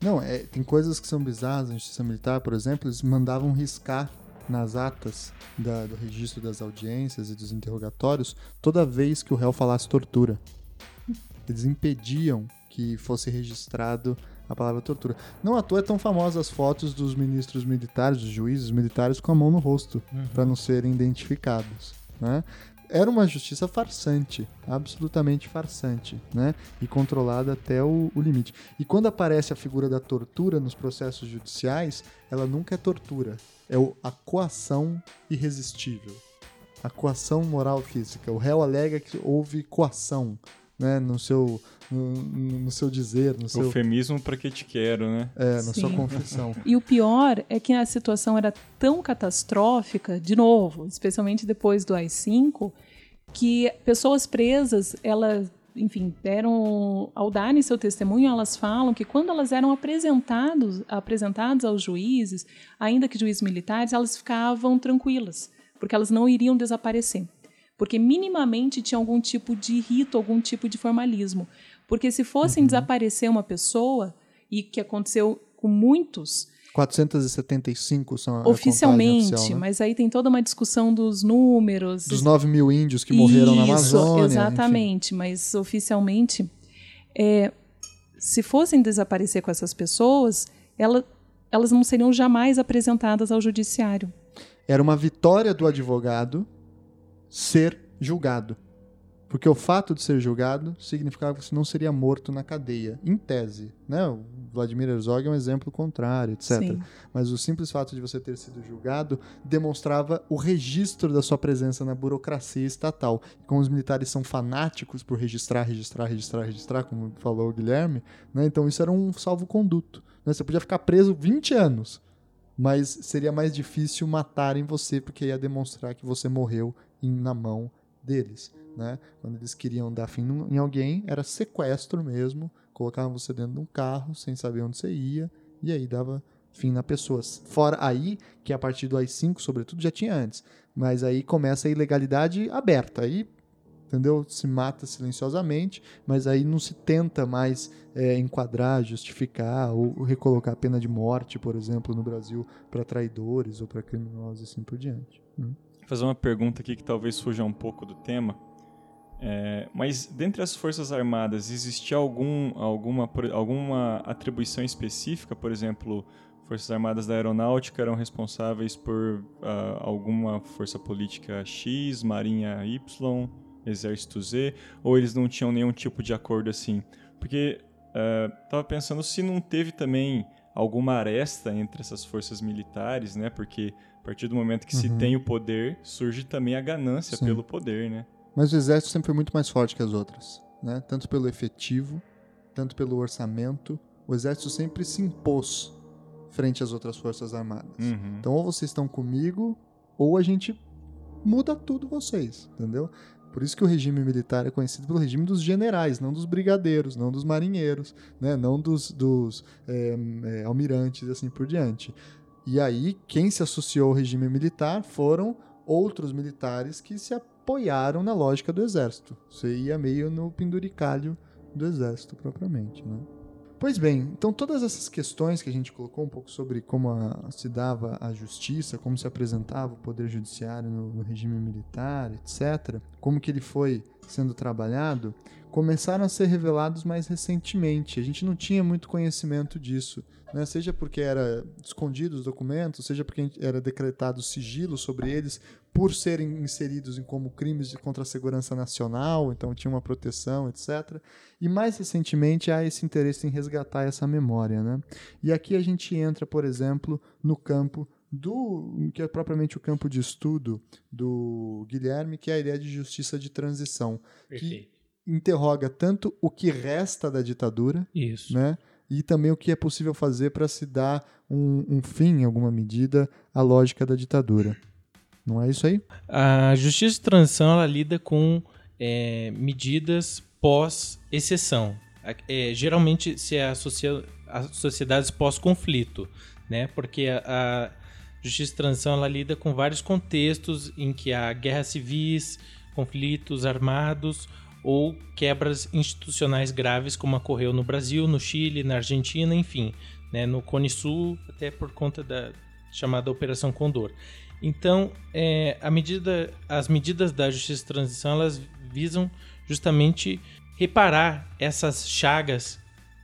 Não, é, tem coisas que são bizarras na justiça militar, por exemplo, eles mandavam riscar nas atas da, do registro das audiências e dos interrogatórios toda vez que o réu falasse tortura. Eles impediam que fosse registrado a palavra tortura. Não à toa é tão famosa as fotos dos ministros militares, dos juízes militares com a mão no rosto, uhum. para não serem identificados. Né? Era uma justiça farsante, absolutamente farsante, né? E controlada até o, o limite. E quando aparece a figura da tortura nos processos judiciais, ela nunca é tortura, é a coação irresistível. A coação moral física. O réu alega que houve coação, né, no seu no, no, seu dizer, no seu eufemismo para que te quero, né? É, na Sim. sua confissão. E o pior é que a situação era tão catastrófica, de novo, especialmente depois do AI-5, que pessoas presas, elas enfim, deram ao darem seu testemunho, elas falam que quando elas eram apresentados, apresentadas aos juízes, ainda que juízes militares, elas ficavam tranquilas, porque elas não iriam desaparecer porque minimamente tinha algum tipo de rito, algum tipo de formalismo. Porque se fossem uhum. desaparecer uma pessoa, e que aconteceu com muitos. 475 são oficialmente, oficial, né? mas aí tem toda uma discussão dos números. Dos 9 mil índios que morreram Isso, na Amazônia. Exatamente, enfim. mas oficialmente, é, se fossem desaparecer com essas pessoas, ela, elas não seriam jamais apresentadas ao judiciário. Era uma vitória do advogado ser julgado. Porque o fato de ser julgado significava que você não seria morto na cadeia, em tese. Né? O Vladimir Herzog é um exemplo contrário, etc. Sim. Mas o simples fato de você ter sido julgado demonstrava o registro da sua presença na burocracia estatal. E como os militares são fanáticos por registrar, registrar, registrar, registrar, como falou o Guilherme, né? então isso era um salvo-conduto. Né? Você podia ficar preso 20 anos, mas seria mais difícil matarem você porque ia demonstrar que você morreu na mão deles. Né? Quando eles queriam dar fim em alguém, era sequestro mesmo, colocavam você dentro de um carro sem saber onde você ia, e aí dava fim na pessoa. Fora aí, que a partir do AI-5, sobretudo, já tinha antes. Mas aí começa a ilegalidade aberta. Aí, entendeu? Se mata silenciosamente, mas aí não se tenta mais é, enquadrar, justificar ou recolocar a pena de morte, por exemplo, no Brasil, para traidores ou para criminosos e assim por diante. Hum fazer uma pergunta aqui que talvez fuja um pouco do tema. É, mas dentre as Forças Armadas, existia algum, alguma, alguma atribuição específica? Por exemplo, Forças Armadas da Aeronáutica eram responsáveis por uh, alguma força política X, Marinha Y, Exército Z, ou eles não tinham nenhum tipo de acordo assim? Porque uh, tava pensando se não teve também alguma aresta entre essas forças militares, né? Porque partir do momento que uhum. se tem o poder, surge também a ganância Sim. pelo poder, né? Mas o exército sempre foi muito mais forte que as outras, né? Tanto pelo efetivo, tanto pelo orçamento. O exército sempre se impôs frente às outras forças armadas. Uhum. Então, ou vocês estão comigo, ou a gente muda tudo vocês, entendeu? Por isso que o regime militar é conhecido pelo regime dos generais, não dos brigadeiros, não dos marinheiros, né? não dos, dos é, é, almirantes e assim por diante. E aí, quem se associou ao regime militar foram outros militares que se apoiaram na lógica do exército. Você ia meio no penduricalho do exército propriamente, né? Pois bem, então todas essas questões que a gente colocou um pouco sobre como a, se dava a justiça, como se apresentava o poder judiciário no, no regime militar, etc., como que ele foi sendo trabalhado, começaram a ser revelados mais recentemente. A gente não tinha muito conhecimento disso né? seja porque era escondido os documentos, seja porque era decretado sigilo sobre eles por serem inseridos em como crimes contra a segurança nacional, então tinha uma proteção, etc. E mais recentemente há esse interesse em resgatar essa memória. Né? E aqui a gente entra, por exemplo, no campo do que é propriamente o campo de estudo do Guilherme, que é a ideia de justiça de transição, Perfeito. que interroga tanto o que resta da ditadura, Isso. né, e também o que é possível fazer para se dar um, um, fim, em alguma medida, à lógica da ditadura. Não é isso aí? A justiça de transição ela lida com é, medidas pós-exceção. É, geralmente se associa a sociedades pós-conflito, né? porque a, a justiça de transição ela lida com vários contextos em que há guerras civis, conflitos armados ou quebras institucionais graves, como ocorreu no Brasil, no Chile, na Argentina, enfim, né, no Cone Sul, até por conta da chamada Operação Condor. Então, é, medida, as medidas da Justiça de Transição elas visam justamente reparar essas chagas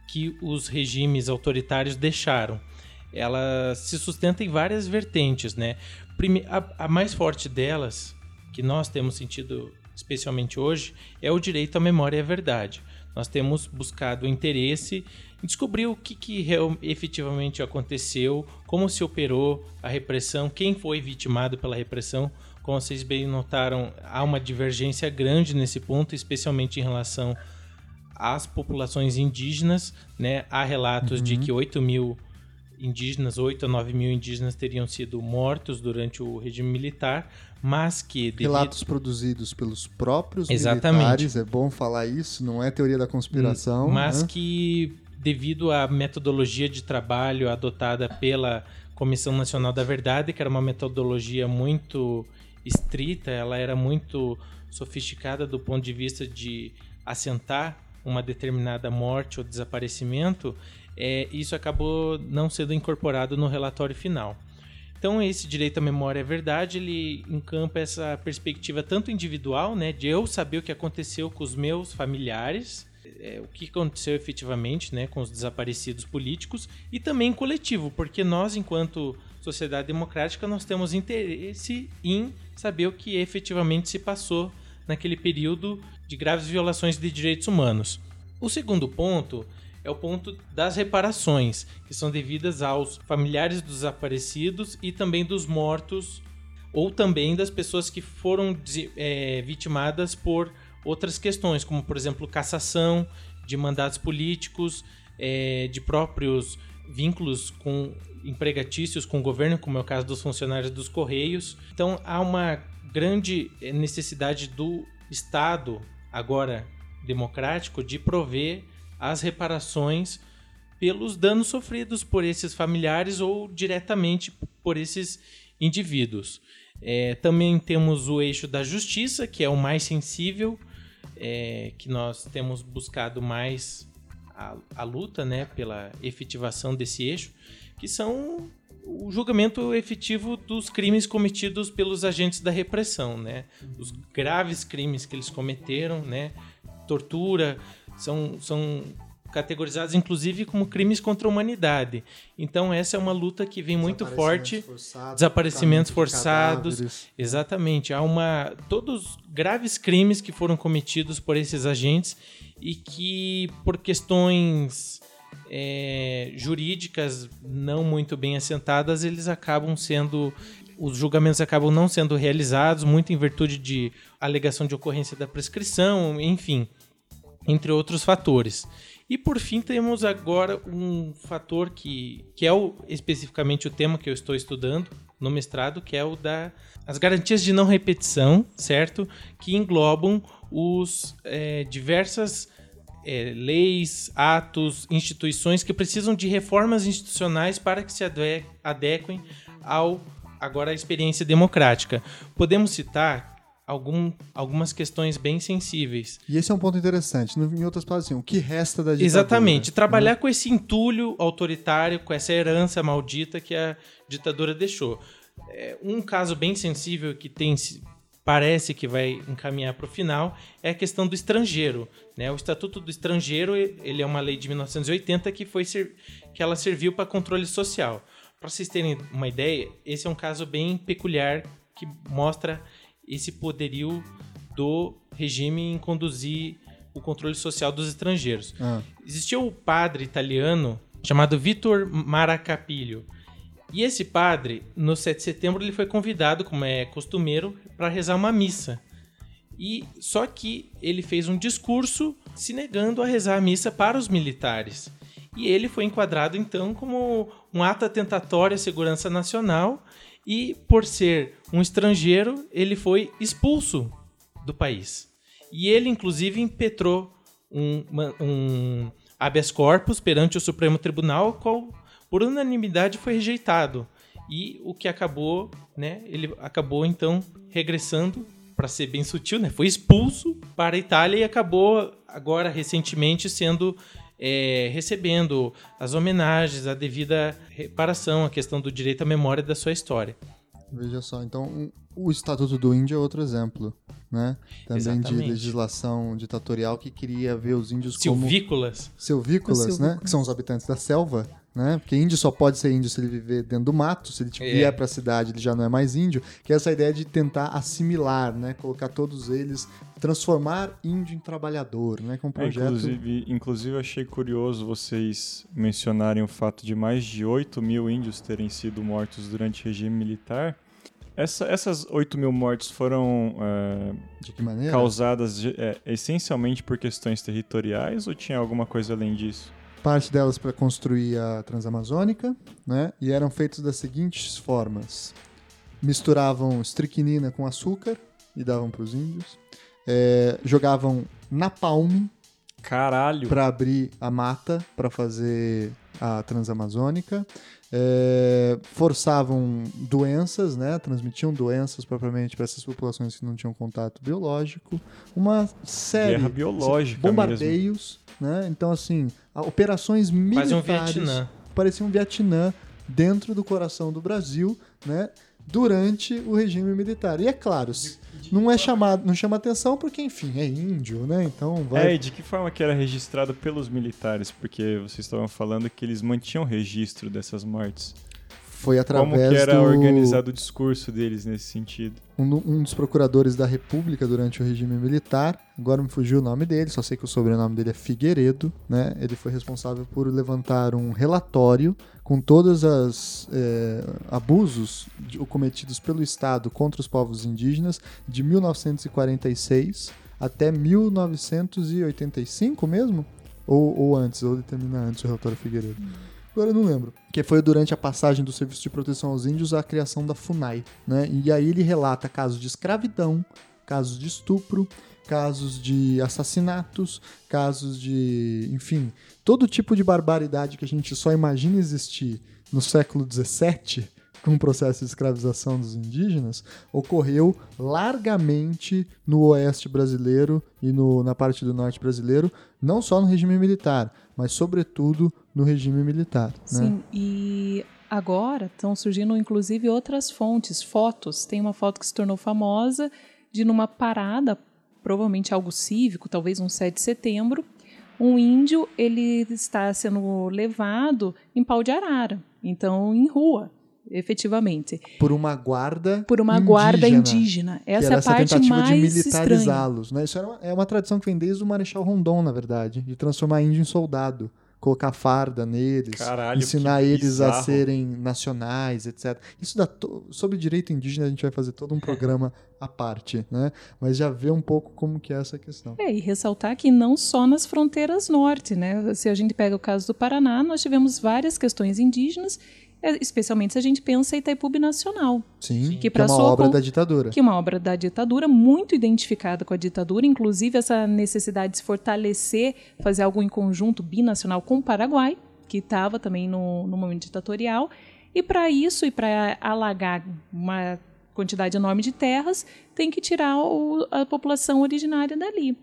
que os regimes autoritários deixaram. Ela se sustenta em várias vertentes, né? A, a mais forte delas, que nós temos sentido especialmente hoje, é o direito à memória e à verdade. Nós temos buscado interesse em descobrir o que, que real, efetivamente aconteceu, como se operou a repressão, quem foi vitimado pela repressão. Como vocês bem notaram, há uma divergência grande nesse ponto, especialmente em relação às populações indígenas. Né? Há relatos uhum. de que 8 mil indígenas, 8 a 9 mil indígenas teriam sido mortos durante o regime militar, mas que... Devido... Relatos produzidos pelos próprios Exatamente. militares, é bom falar isso, não é teoria da conspiração. Mas né? que, devido à metodologia de trabalho adotada pela Comissão Nacional da Verdade, que era uma metodologia muito estrita, ela era muito sofisticada do ponto de vista de assentar uma determinada morte ou desaparecimento, é, isso acabou não sendo incorporado no relatório final. Então esse direito à memória é verdade, ele encampa essa perspectiva tanto individual, né, de eu saber o que aconteceu com os meus familiares, é, o que aconteceu efetivamente, né, com os desaparecidos políticos, e também coletivo, porque nós, enquanto sociedade democrática, nós temos interesse em saber o que efetivamente se passou naquele período de graves violações de direitos humanos. O segundo ponto é o ponto das reparações, que são devidas aos familiares dos desaparecidos e também dos mortos, ou também das pessoas que foram é, vitimadas por outras questões, como por exemplo cassação de mandatos políticos, é, de próprios vínculos com empregatícios com o governo, como é o caso dos funcionários dos Correios. Então há uma grande necessidade do Estado, agora democrático, de prover as reparações pelos danos sofridos por esses familiares ou diretamente por esses indivíduos. É, também temos o eixo da justiça, que é o mais sensível, é, que nós temos buscado mais a, a, luta né, pela efetivação desse eixo, que são o julgamento efetivo dos crimes cometidos pelos agentes da repressão, né? Os graves crimes que eles cometeram, né? Tortura, são, são categorizados inclusive como crimes contra a humanidade. Então essa é uma luta que vem muito forte. Forçados, Desaparecimentos de forçados. cadáveres. Exatamente, há uma todos graves crimes que foram cometidos por esses agentes e que por questões é, jurídicas não muito bem assentadas eles acabam sendo os julgamentos acabam não sendo realizados muito em virtude de alegação de ocorrência da prescrição, enfim, entre outros fatores. E por fim temos agora um fator que, que é o, especificamente o tema que eu estou estudando no mestrado, que é o da as garantias de não repetição, certo? Que englobam os é, diversas é, leis, atos, instituições que precisam de reformas institucionais para que se ade- adequem ao agora à experiência democrática. Podemos citar algum, algumas questões bem sensíveis. E esse é um ponto interessante. Em outras palavras, assim, o que resta da ditadura? Exatamente. Trabalhar com esse entulho autoritário, com essa herança maldita que a ditadura deixou. É, um caso bem sensível que tem parece que vai encaminhar para o final é a questão do estrangeiro. Né? O Estatuto do Estrangeiro ele é uma lei de 1980 que, foi que ela serviu para controle social. Para vocês terem uma ideia, esse é um caso bem peculiar que mostra esse poderio do regime em conduzir o controle social dos estrangeiros. Ah, Existia o padre italiano chamado Vitor Maracapilho. E esse padre, no 7 de setembro, ele foi convidado, como é costumeiro, para rezar uma missa. E só que ele fez um discurso se negando a rezar a missa para os militares. E ele foi enquadrado então como um ato atentatório à segurança nacional e por ser um estrangeiro, ele foi expulso do país. E ele inclusive impetrou um, um habeas corpus perante o Supremo Tribunal, qual por unanimidade foi rejeitado. E o que acabou, né, ele acabou então regressando para ser bem sutil, né, foi expulso para a Itália e acabou agora recentemente sendo é, recebendo as homenagens, a devida reparação, a questão do direito à memória da sua história. veja só. Então, o Estatuto do Índio é outro exemplo, né? Também de Exatamente. legislação ditatorial que queria ver os índios como Silvícolas. silvícolas, né? silvícolas. Que são os habitantes da selva, né? Porque índio só pode ser índio se ele viver dentro do mato, se ele É. vier pra cidade ele já não é mais índio, que é essa ideia de tentar assimilar, né? Colocar todos eles, transformar índio em trabalhador, né? Que é um É, projeto... inclusive, inclusive, achei curioso vocês mencionarem o fato de mais de 8 mil índios terem sido mortos durante o regime militar. Essa- essas 8 mil mortes foram é, De que maneira? causadas é, essencialmente por questões territoriais ou tinha alguma coisa além disso? Parte delas para construir a Transamazônica, né? E eram feitos das seguintes formas: misturavam estricnina com açúcar e davam para os índios, É, jogavam napalm Caralho! para abrir a mata para fazer a Transamazônica, é, forçavam doenças, né? Transmitiam doenças propriamente para essas populações que não tinham contato biológico, uma série Guerra biológica mesmo. Né? Então assim, operações Quase um militares Vietnã. parecia um Vietnã dentro do coração do Brasil, né? Durante o regime militar. E é claro, não é chamado, não chama atenção porque enfim, é índio, né? Então vai É, e de que forma que era registrado pelos militares? Porque vocês estavam falando que eles mantinham registro dessas mortes. Foi através Como que era do organizado o discurso deles nesse sentido? um, um dos procuradores da República durante o regime militar. Agora me fugiu o nome dele, só sei que o sobrenome dele é Figueiredo, né? Ele foi responsável por levantar um relatório com todos os abusos de- cometidos pelo Estado contra os povos indígenas de 1946 até 1985 mesmo? Ou, ou antes, ou ele termina antes o relatório Figueiredo. Agora eu não lembro. Que foi durante a passagem do Serviço de Proteção aos Índios a criação da FUNAI. Né? E aí ele relata casos de escravidão, casos de estupro, casos de assassinatos, casos de. enfim, todo tipo de barbaridade que a gente só imagina existir no século XVII, com o processo de escravização dos indígenas, ocorreu largamente no oeste brasileiro e no- na parte do norte brasileiro, não só no regime militar, mas sobretudo no regime militar. né? Sim, e agora estão surgindo inclusive outras fontes, fotos. Tem uma foto que se tornou famosa de numa parada, provavelmente algo cívico, talvez um 7 de setembro, um índio ele está sendo levado em pau de arara, então em rua, efetivamente. Por uma guarda Por uma indígena, guarda indígena. que Essa era é a parte tentativa mais de militarizá-los. Né? Isso era uma- é uma tradição que vem desde o Marechal Rondon, na verdade, de transformar índio em soldado. Colocar farda neles, Caralho, ensinar eles a bizarro. serem nacionais, etc. Isso dá to- sobre direito indígena a gente vai fazer todo um programa à parte, né? Mas já vê um pouco como que é essa questão. É, e ressaltar que não só nas fronteiras norte, né? Se a gente pega o caso do Paraná, nós tivemos várias questões indígenas, especialmente se a gente pensa em Itaipu Nacional, Sim, Que que, é uma obra da ditadura. que é uma obra da ditadura muito identificada com a ditadura, inclusive essa necessidade de se fortalecer, fazer algo em conjunto binacional com o Paraguai, que estava também no, no momento ditatorial, e para isso e para alagar uma quantidade enorme de terras, tem que tirar o- a população originária dali.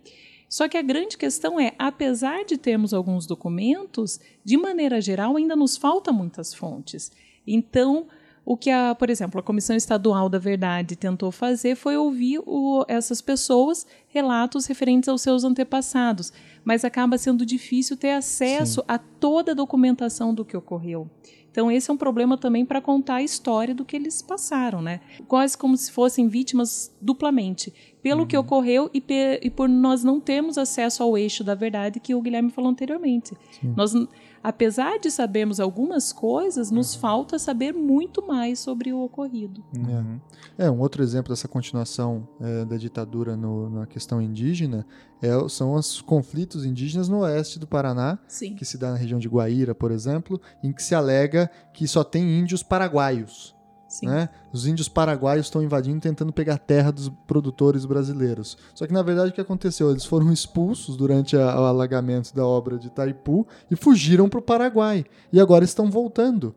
Só que a grande questão é, apesar de termos alguns documentos, de maneira geral ainda nos faltam muitas fontes. Então, o que, a, por exemplo, a Comissão Estadual da Verdade tentou fazer foi ouvir o- essas pessoas, relatos referentes aos seus antepassados, mas acaba sendo difícil ter acesso a toda a documentação do que ocorreu. Então, esse é um problema também para contar a história do que eles passaram, né? Quase como se fossem vítimas duplamente, pelo que ocorreu e, e por nós não termos acesso ao eixo da verdade que o Guilherme falou anteriormente. Nós, n- apesar de sabermos algumas coisas, nos falta saber muito mais sobre o ocorrido. Uhum. É, um outro exemplo dessa continuação é, da ditadura no- na questão indígena é- são os conflitos indígenas no oeste do Paraná, Sim. que se dá na região de Guaíra, por exemplo, em que se alega que só tem índios paraguaios. Sim. Né? Os índios paraguaios estão invadindo, tentando pegar terra dos produtores brasileiros. Só que na verdade o que aconteceu? Eles foram expulsos durante a- o alagamento da obra de Itaipu e fugiram para o Paraguai. E agora estão voltando.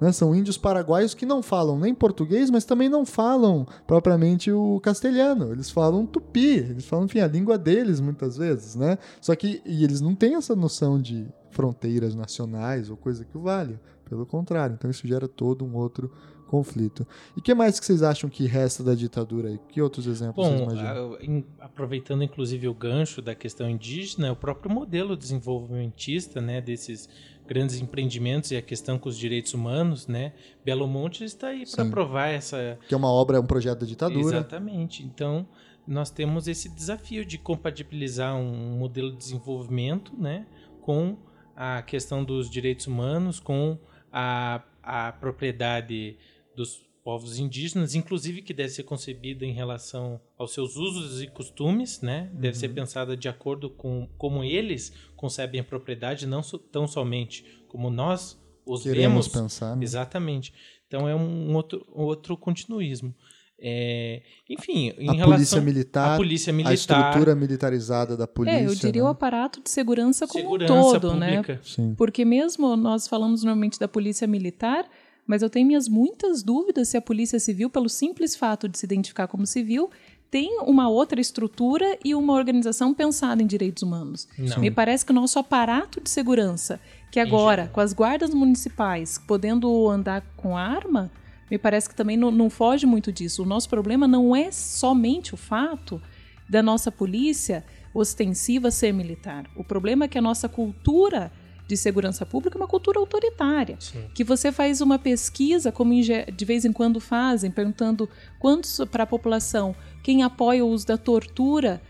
Né? São índios paraguaios que não falam nem português, mas também não falam propriamente o castelhano. Eles falam tupi, eles falam, enfim, a língua deles muitas vezes, né? Só que e eles não têm essa noção de fronteiras nacionais ou coisa que o valha. Pelo contrário, então isso gera todo um outro conflito. E o que mais que vocês acham que resta da ditadura aí? Que outros exemplos vocês Bom, imaginam? a- em- aproveitando inclusive o gancho da questão indígena, o próprio modelo desenvolvimentista, né, desses grandes empreendimentos e a questão com os direitos humanos, né, Belo Monte está aí para provar essa Que é uma obra, é um projeto da ditadura. Exatamente. Então, nós temos esse desafio de compatibilizar um modelo de desenvolvimento né, com a questão dos direitos humanos, com a, a propriedade dos povos indígenas, inclusive que deve ser concebida em relação aos seus usos e costumes, né? Deve ser pensada de acordo com como eles concebem a propriedade, não so- tão somente como nós os Queremos vemos. pensar. né? Exatamente. Então é um outro, um outro continuismo. É, enfim, em a relação polícia militar, à polícia a militar, estrutura militarizada da polícia. é, eu diria né? o aparato de segurança como segurança um todo, né? pública. Sim. Porque mesmo nós falamos normalmente da polícia militar, mas eu tenho minhas muitas dúvidas se a polícia civil, pelo simples fato de se identificar como civil, tem uma outra estrutura e uma organização pensada em direitos humanos. Não. Me parece que o nosso aparato de segurança, que agora, com as guardas municipais podendo andar com arma, me parece que também não, não foge muito disso. O nosso problema não é somente o fato da nossa polícia ostensiva ser militar. O problema é que a nossa cultura de segurança pública é uma cultura autoritária. Sim. Que você faz uma pesquisa, como de vez em quando fazem, perguntando quantos para a população, quem apoia o uso da tortura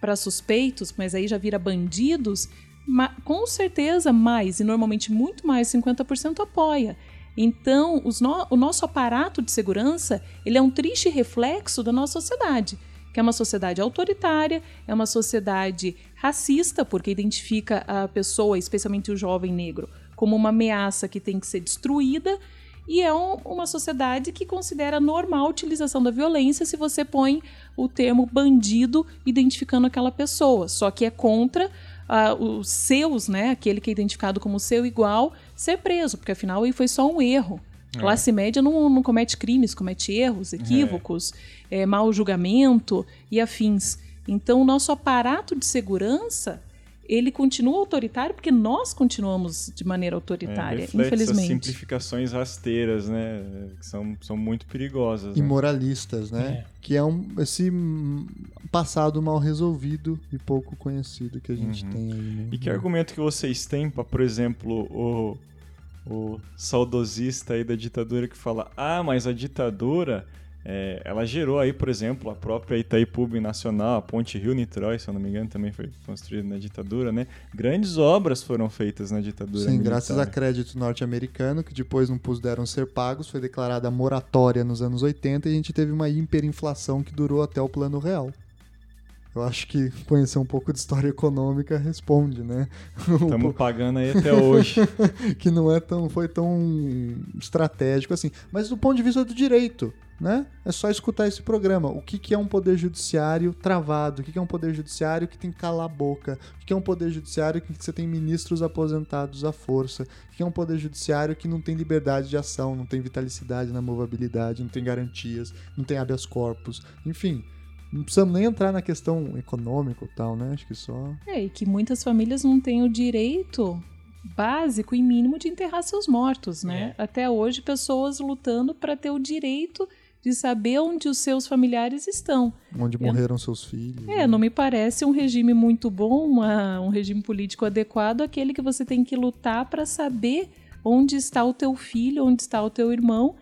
para suspeitos, mas aí já vira bandidos, com certeza mais, e normalmente muito mais, 50% apoia. Então, no- o nosso aparato de segurança ele é um triste reflexo da nossa sociedade, que é uma sociedade autoritária, é uma sociedade racista, porque identifica a pessoa, especialmente o jovem negro, como uma ameaça que tem que ser destruída, e é um- uma sociedade que considera normal a utilização da violência se você põe o termo bandido identificando aquela pessoa, só que é contra ah, os seus, né, aquele que é identificado como seu igual, ser preso, porque afinal aí foi só um erro. Classe média não, não comete crimes, comete erros, equívocos, é, mau julgamento e afins. Então, o nosso aparato de segurança ele continua autoritário porque nós continuamos de maneira autoritária, é, infelizmente. Simplificações rasteiras, né, que são, são muito perigosas. E né? moralistas, né? É. Que é um, esse passado mal resolvido e pouco conhecido que a gente uhum. tem aí. Né? E que argumento que vocês têm para, por exemplo, o, o saudosista aí da ditadura que fala: ah, mas a ditadura é, ela gerou aí, por exemplo, a própria Itaipu Nacional, a Ponte Rio-Niterói, se eu não me engano, também foi construída na ditadura, né? Grandes obras foram feitas na ditadura Sim, militar. graças a crédito norte-americano, que depois não puderam ser pagos, foi declarada moratória nos anos 80 e a gente teve uma hiperinflação que durou até o plano real. Eu acho que conhecer um pouco de história econômica responde, né? Estamos pagando aí até hoje. que não é tão, foi tão estratégico assim. Mas do ponto de vista do direito, né? É só escutar esse programa. O que, que é um poder judiciário travado? O que, que é um poder judiciário que tem que calar a boca? O que, que é um poder judiciário que você tem ministros aposentados à força? O que, que é um poder judiciário que não tem liberdade de ação, não tem vitalicidade na movabilidade, não tem garantias, não tem habeas corpus, enfim não precisamos nem entrar na questão econômica e tal, né? Acho que só. É, e que muitas famílias não têm o direito básico e mínimo de enterrar seus mortos, né? É. Até hoje, pessoas lutando para ter o direito de saber onde os seus familiares estão. Onde morreram seus filhos. É, né? não me parece um regime muito bom, uma, um regime político adequado, aquele que você tem que lutar para saber onde está o teu filho, onde está o teu irmão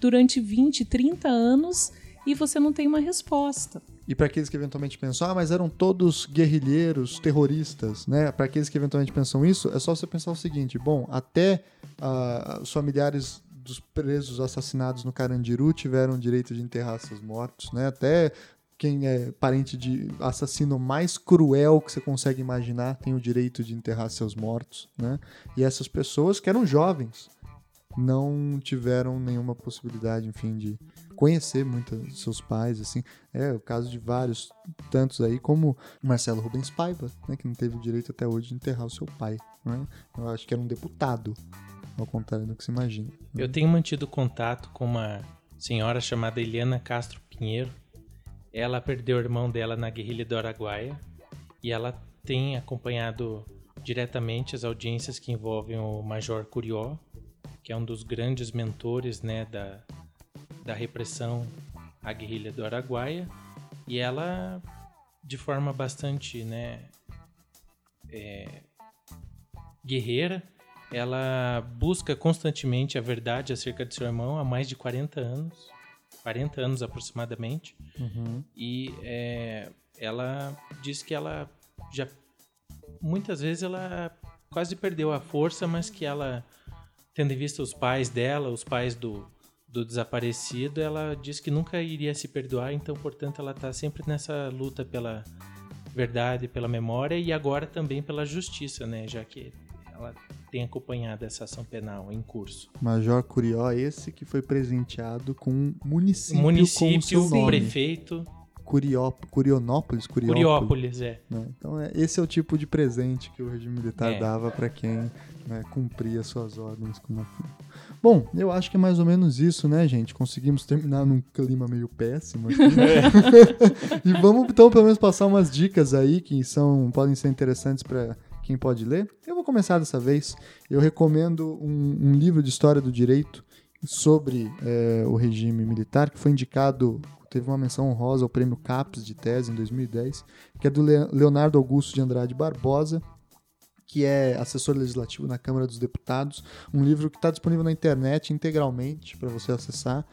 durante 20, 30 anos e você não tem uma resposta. E para aqueles que eventualmente pensam, ah, mas eram todos guerrilheiros, terroristas, né? Para aqueles que eventualmente pensam isso, é só você pensar o seguinte: bom, até uh, os familiares dos presos assassinados no Carandiru tiveram direito de enterrar seus mortos, né? Até quem é parente de assassino mais cruel que você consegue imaginar tem o direito de enterrar seus mortos, né? E essas pessoas que eram jovens não tiveram nenhuma possibilidade, enfim, de conhecer muito seus pais, assim. É o caso de vários, tantos aí, como Marcelo Rubens Paiva, né, que não teve o direito até hoje de enterrar o seu pai. Né? Eu acho que era um deputado, ao contrário do que se imagina. Eu tenho mantido contato com uma senhora chamada Eliana Castro Pinheiro. Ela perdeu o irmão dela na guerrilha do Araguaia e ela tem acompanhado diretamente as audiências que envolvem o Major Curió, que é um dos grandes mentores né, da, da repressão à guerrilha do Araguaia e ela de forma bastante né é, guerreira ela busca constantemente a verdade acerca de seu irmão há mais de 40 anos 40 anos aproximadamente uhum. e é, ela diz que ela já muitas vezes ela quase perdeu a força mas que ela tendo em vista os pais dela os pais do do desaparecido, ela disse que nunca iria se perdoar, então, portanto, ela está sempre nessa luta pela verdade, pela memória e agora também pela justiça, né? Já que ela tem acompanhado essa ação penal em curso. Major Curió, esse que foi presenteado com um município, município com prefeito. Curió, Curionópolis, Curiópolis, Curiópolis é. Né? Então, é, esse é o tipo de presente que o regime militar é. dava para quem né, cumpria suas ordens com uma Bom, eu acho que é mais ou menos isso, né, gente? Conseguimos terminar num clima meio péssimo aqui. É. e vamos então pelo menos passar umas dicas aí que são podem ser interessantes para quem pode ler. Eu vou começar dessa vez. Eu recomendo um, um livro de história do direito sobre é, o regime militar que foi indicado teve uma menção honrosa ao prêmio CAPES de tese em 2010, que é do Leonardo Augusto de Andrade Barbosa que é assessor legislativo na Câmara dos Deputados, um livro que está disponível na internet integralmente para você acessar,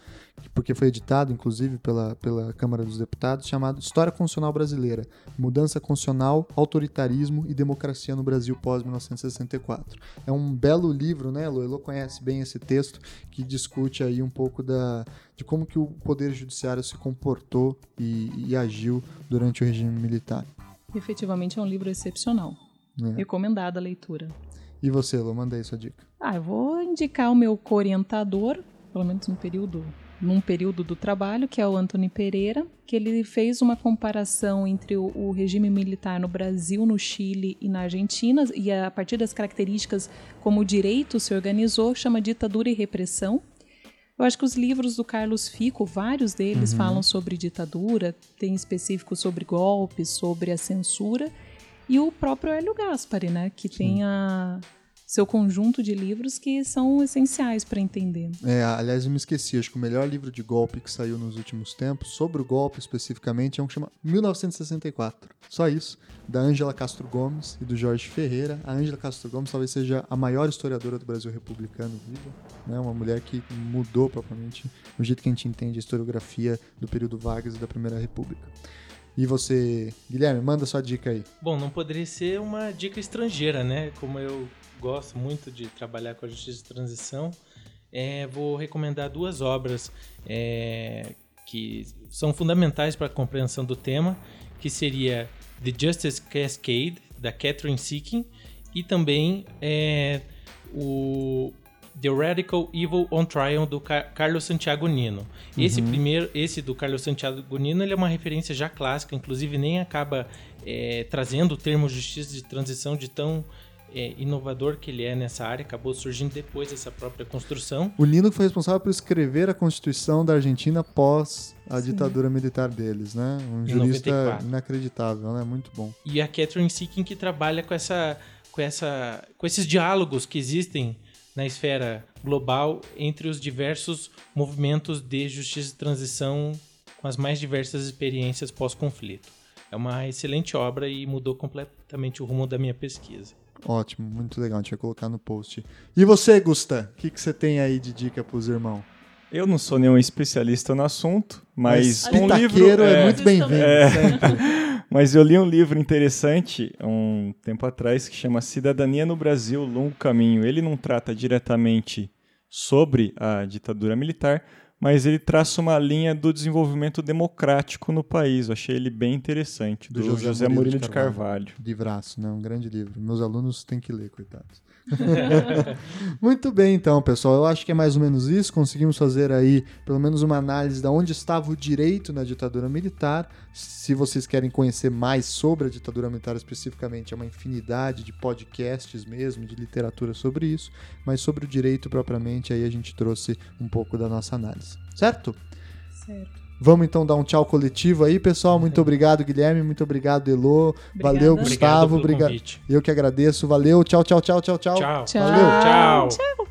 porque foi editado inclusive pela, pela Câmara dos Deputados, chamado História Constitucional Brasileira: Mudança Constitucional, Autoritarismo e Democracia no Brasil pós-1964. É um belo livro, né? Loelo conhece bem esse texto que discute aí um pouco da, de como que o Poder Judiciário se comportou e, e agiu durante o regime militar. Efetivamente é um livro excepcional. É. Recomendada a leitura. E você, Lu, manda aí sua dica. Ah, eu vou indicar o meu orientador, pelo menos no período, num período do trabalho, que é o Antônio Pereira, que ele fez uma comparação entre o, o, regime militar no Brasil, no Chile e na Argentina, e a partir das características como o direito se organizou, chama ditadura e repressão. Eu acho que os livros do Carlos Fico, vários deles uhum. falam sobre ditadura, tem específico sobre golpes, sobre a censura, e o próprio Hélio Gaspari, né, que tem a seu conjunto de livros que são essenciais para entender. É, aliás, eu me esqueci, acho que o melhor livro de golpe que saiu nos últimos tempos, sobre o golpe especificamente, é um que chama 1964. Só isso, da Ângela Castro Gomes e do Jorge Ferreira. A Ângela Castro Gomes talvez seja a maior historiadora do Brasil republicano viva, né? Uma mulher que mudou propriamente o jeito que a gente entende a historiografia do período Vargas e da Primeira República. E você, Guilherme, manda sua dica aí. Bom, não poderia ser uma dica estrangeira, né? Como eu gosto muito de trabalhar com a justiça de transição, é, vou recomendar duas obras é, que são fundamentais para a compreensão do tema, que seria The Justice Cascade, da Catherine Seeking, e também é, o The Radical Evil on Trial do Car Carlos Santiago Nino. Esse Uhum. primeiro, esse do Carlos Santiago Nino, ele é uma referência já clássica, inclusive nem acaba é, trazendo o termo justiça de transição de tão é, inovador que ele é nessa área, acabou surgindo depois dessa própria construção. O Nino que foi responsável por escrever a Constituição da Argentina após a ditadura militar deles, né? Um Em jurista 94. inacreditável, né? Muito bom. E a Catherine Seeking que trabalha com essa com essa com esses diálogos que existem na esfera global entre os diversos movimentos de justiça de transição com as mais diversas experiências pós-conflito. É uma excelente obra e mudou completamente o rumo da minha pesquisa. Ótimo, muito legal. A gente vai colocar no post. E você, Gusta? O que, que você tem aí de dica pros irmãos? Eu não sou nenhum especialista no assunto, mas, um livro. é, é, muito bem-vindo. É. Mas eu li um livro interessante um tempo atrás que chama Cidadania no Brasil, Longo Caminho. Ele não trata diretamente sobre a ditadura militar, mas ele traça uma linha do desenvolvimento democrático no país. Eu achei ele bem interessante, do, José, Murilo de Carvalho. Livraço, né? Um grande livro. Meus alunos têm que ler, coitados. Muito bem, então, pessoal. Eu acho que é mais ou menos isso. Conseguimos fazer aí, pelo menos, uma análise de onde estava o direito na ditadura militar. Se vocês querem conhecer mais sobre a ditadura militar especificamente, é uma infinidade de podcasts mesmo, de literatura sobre isso. Mas sobre o direito propriamente, aí a gente trouxe um pouco da nossa análise. Certo? Certo. Vamos então dar um tchau coletivo aí, pessoal. Muito obrigado, Guilherme. Muito obrigado, Elô. Valeu, Obrigada. Gustavo. Obrigado pelo Obrigado. convite. Eu que agradeço. Valeu. Tchau, tchau, tchau, tchau, tchau. Tchau. Tchau. Valeu. Tchau.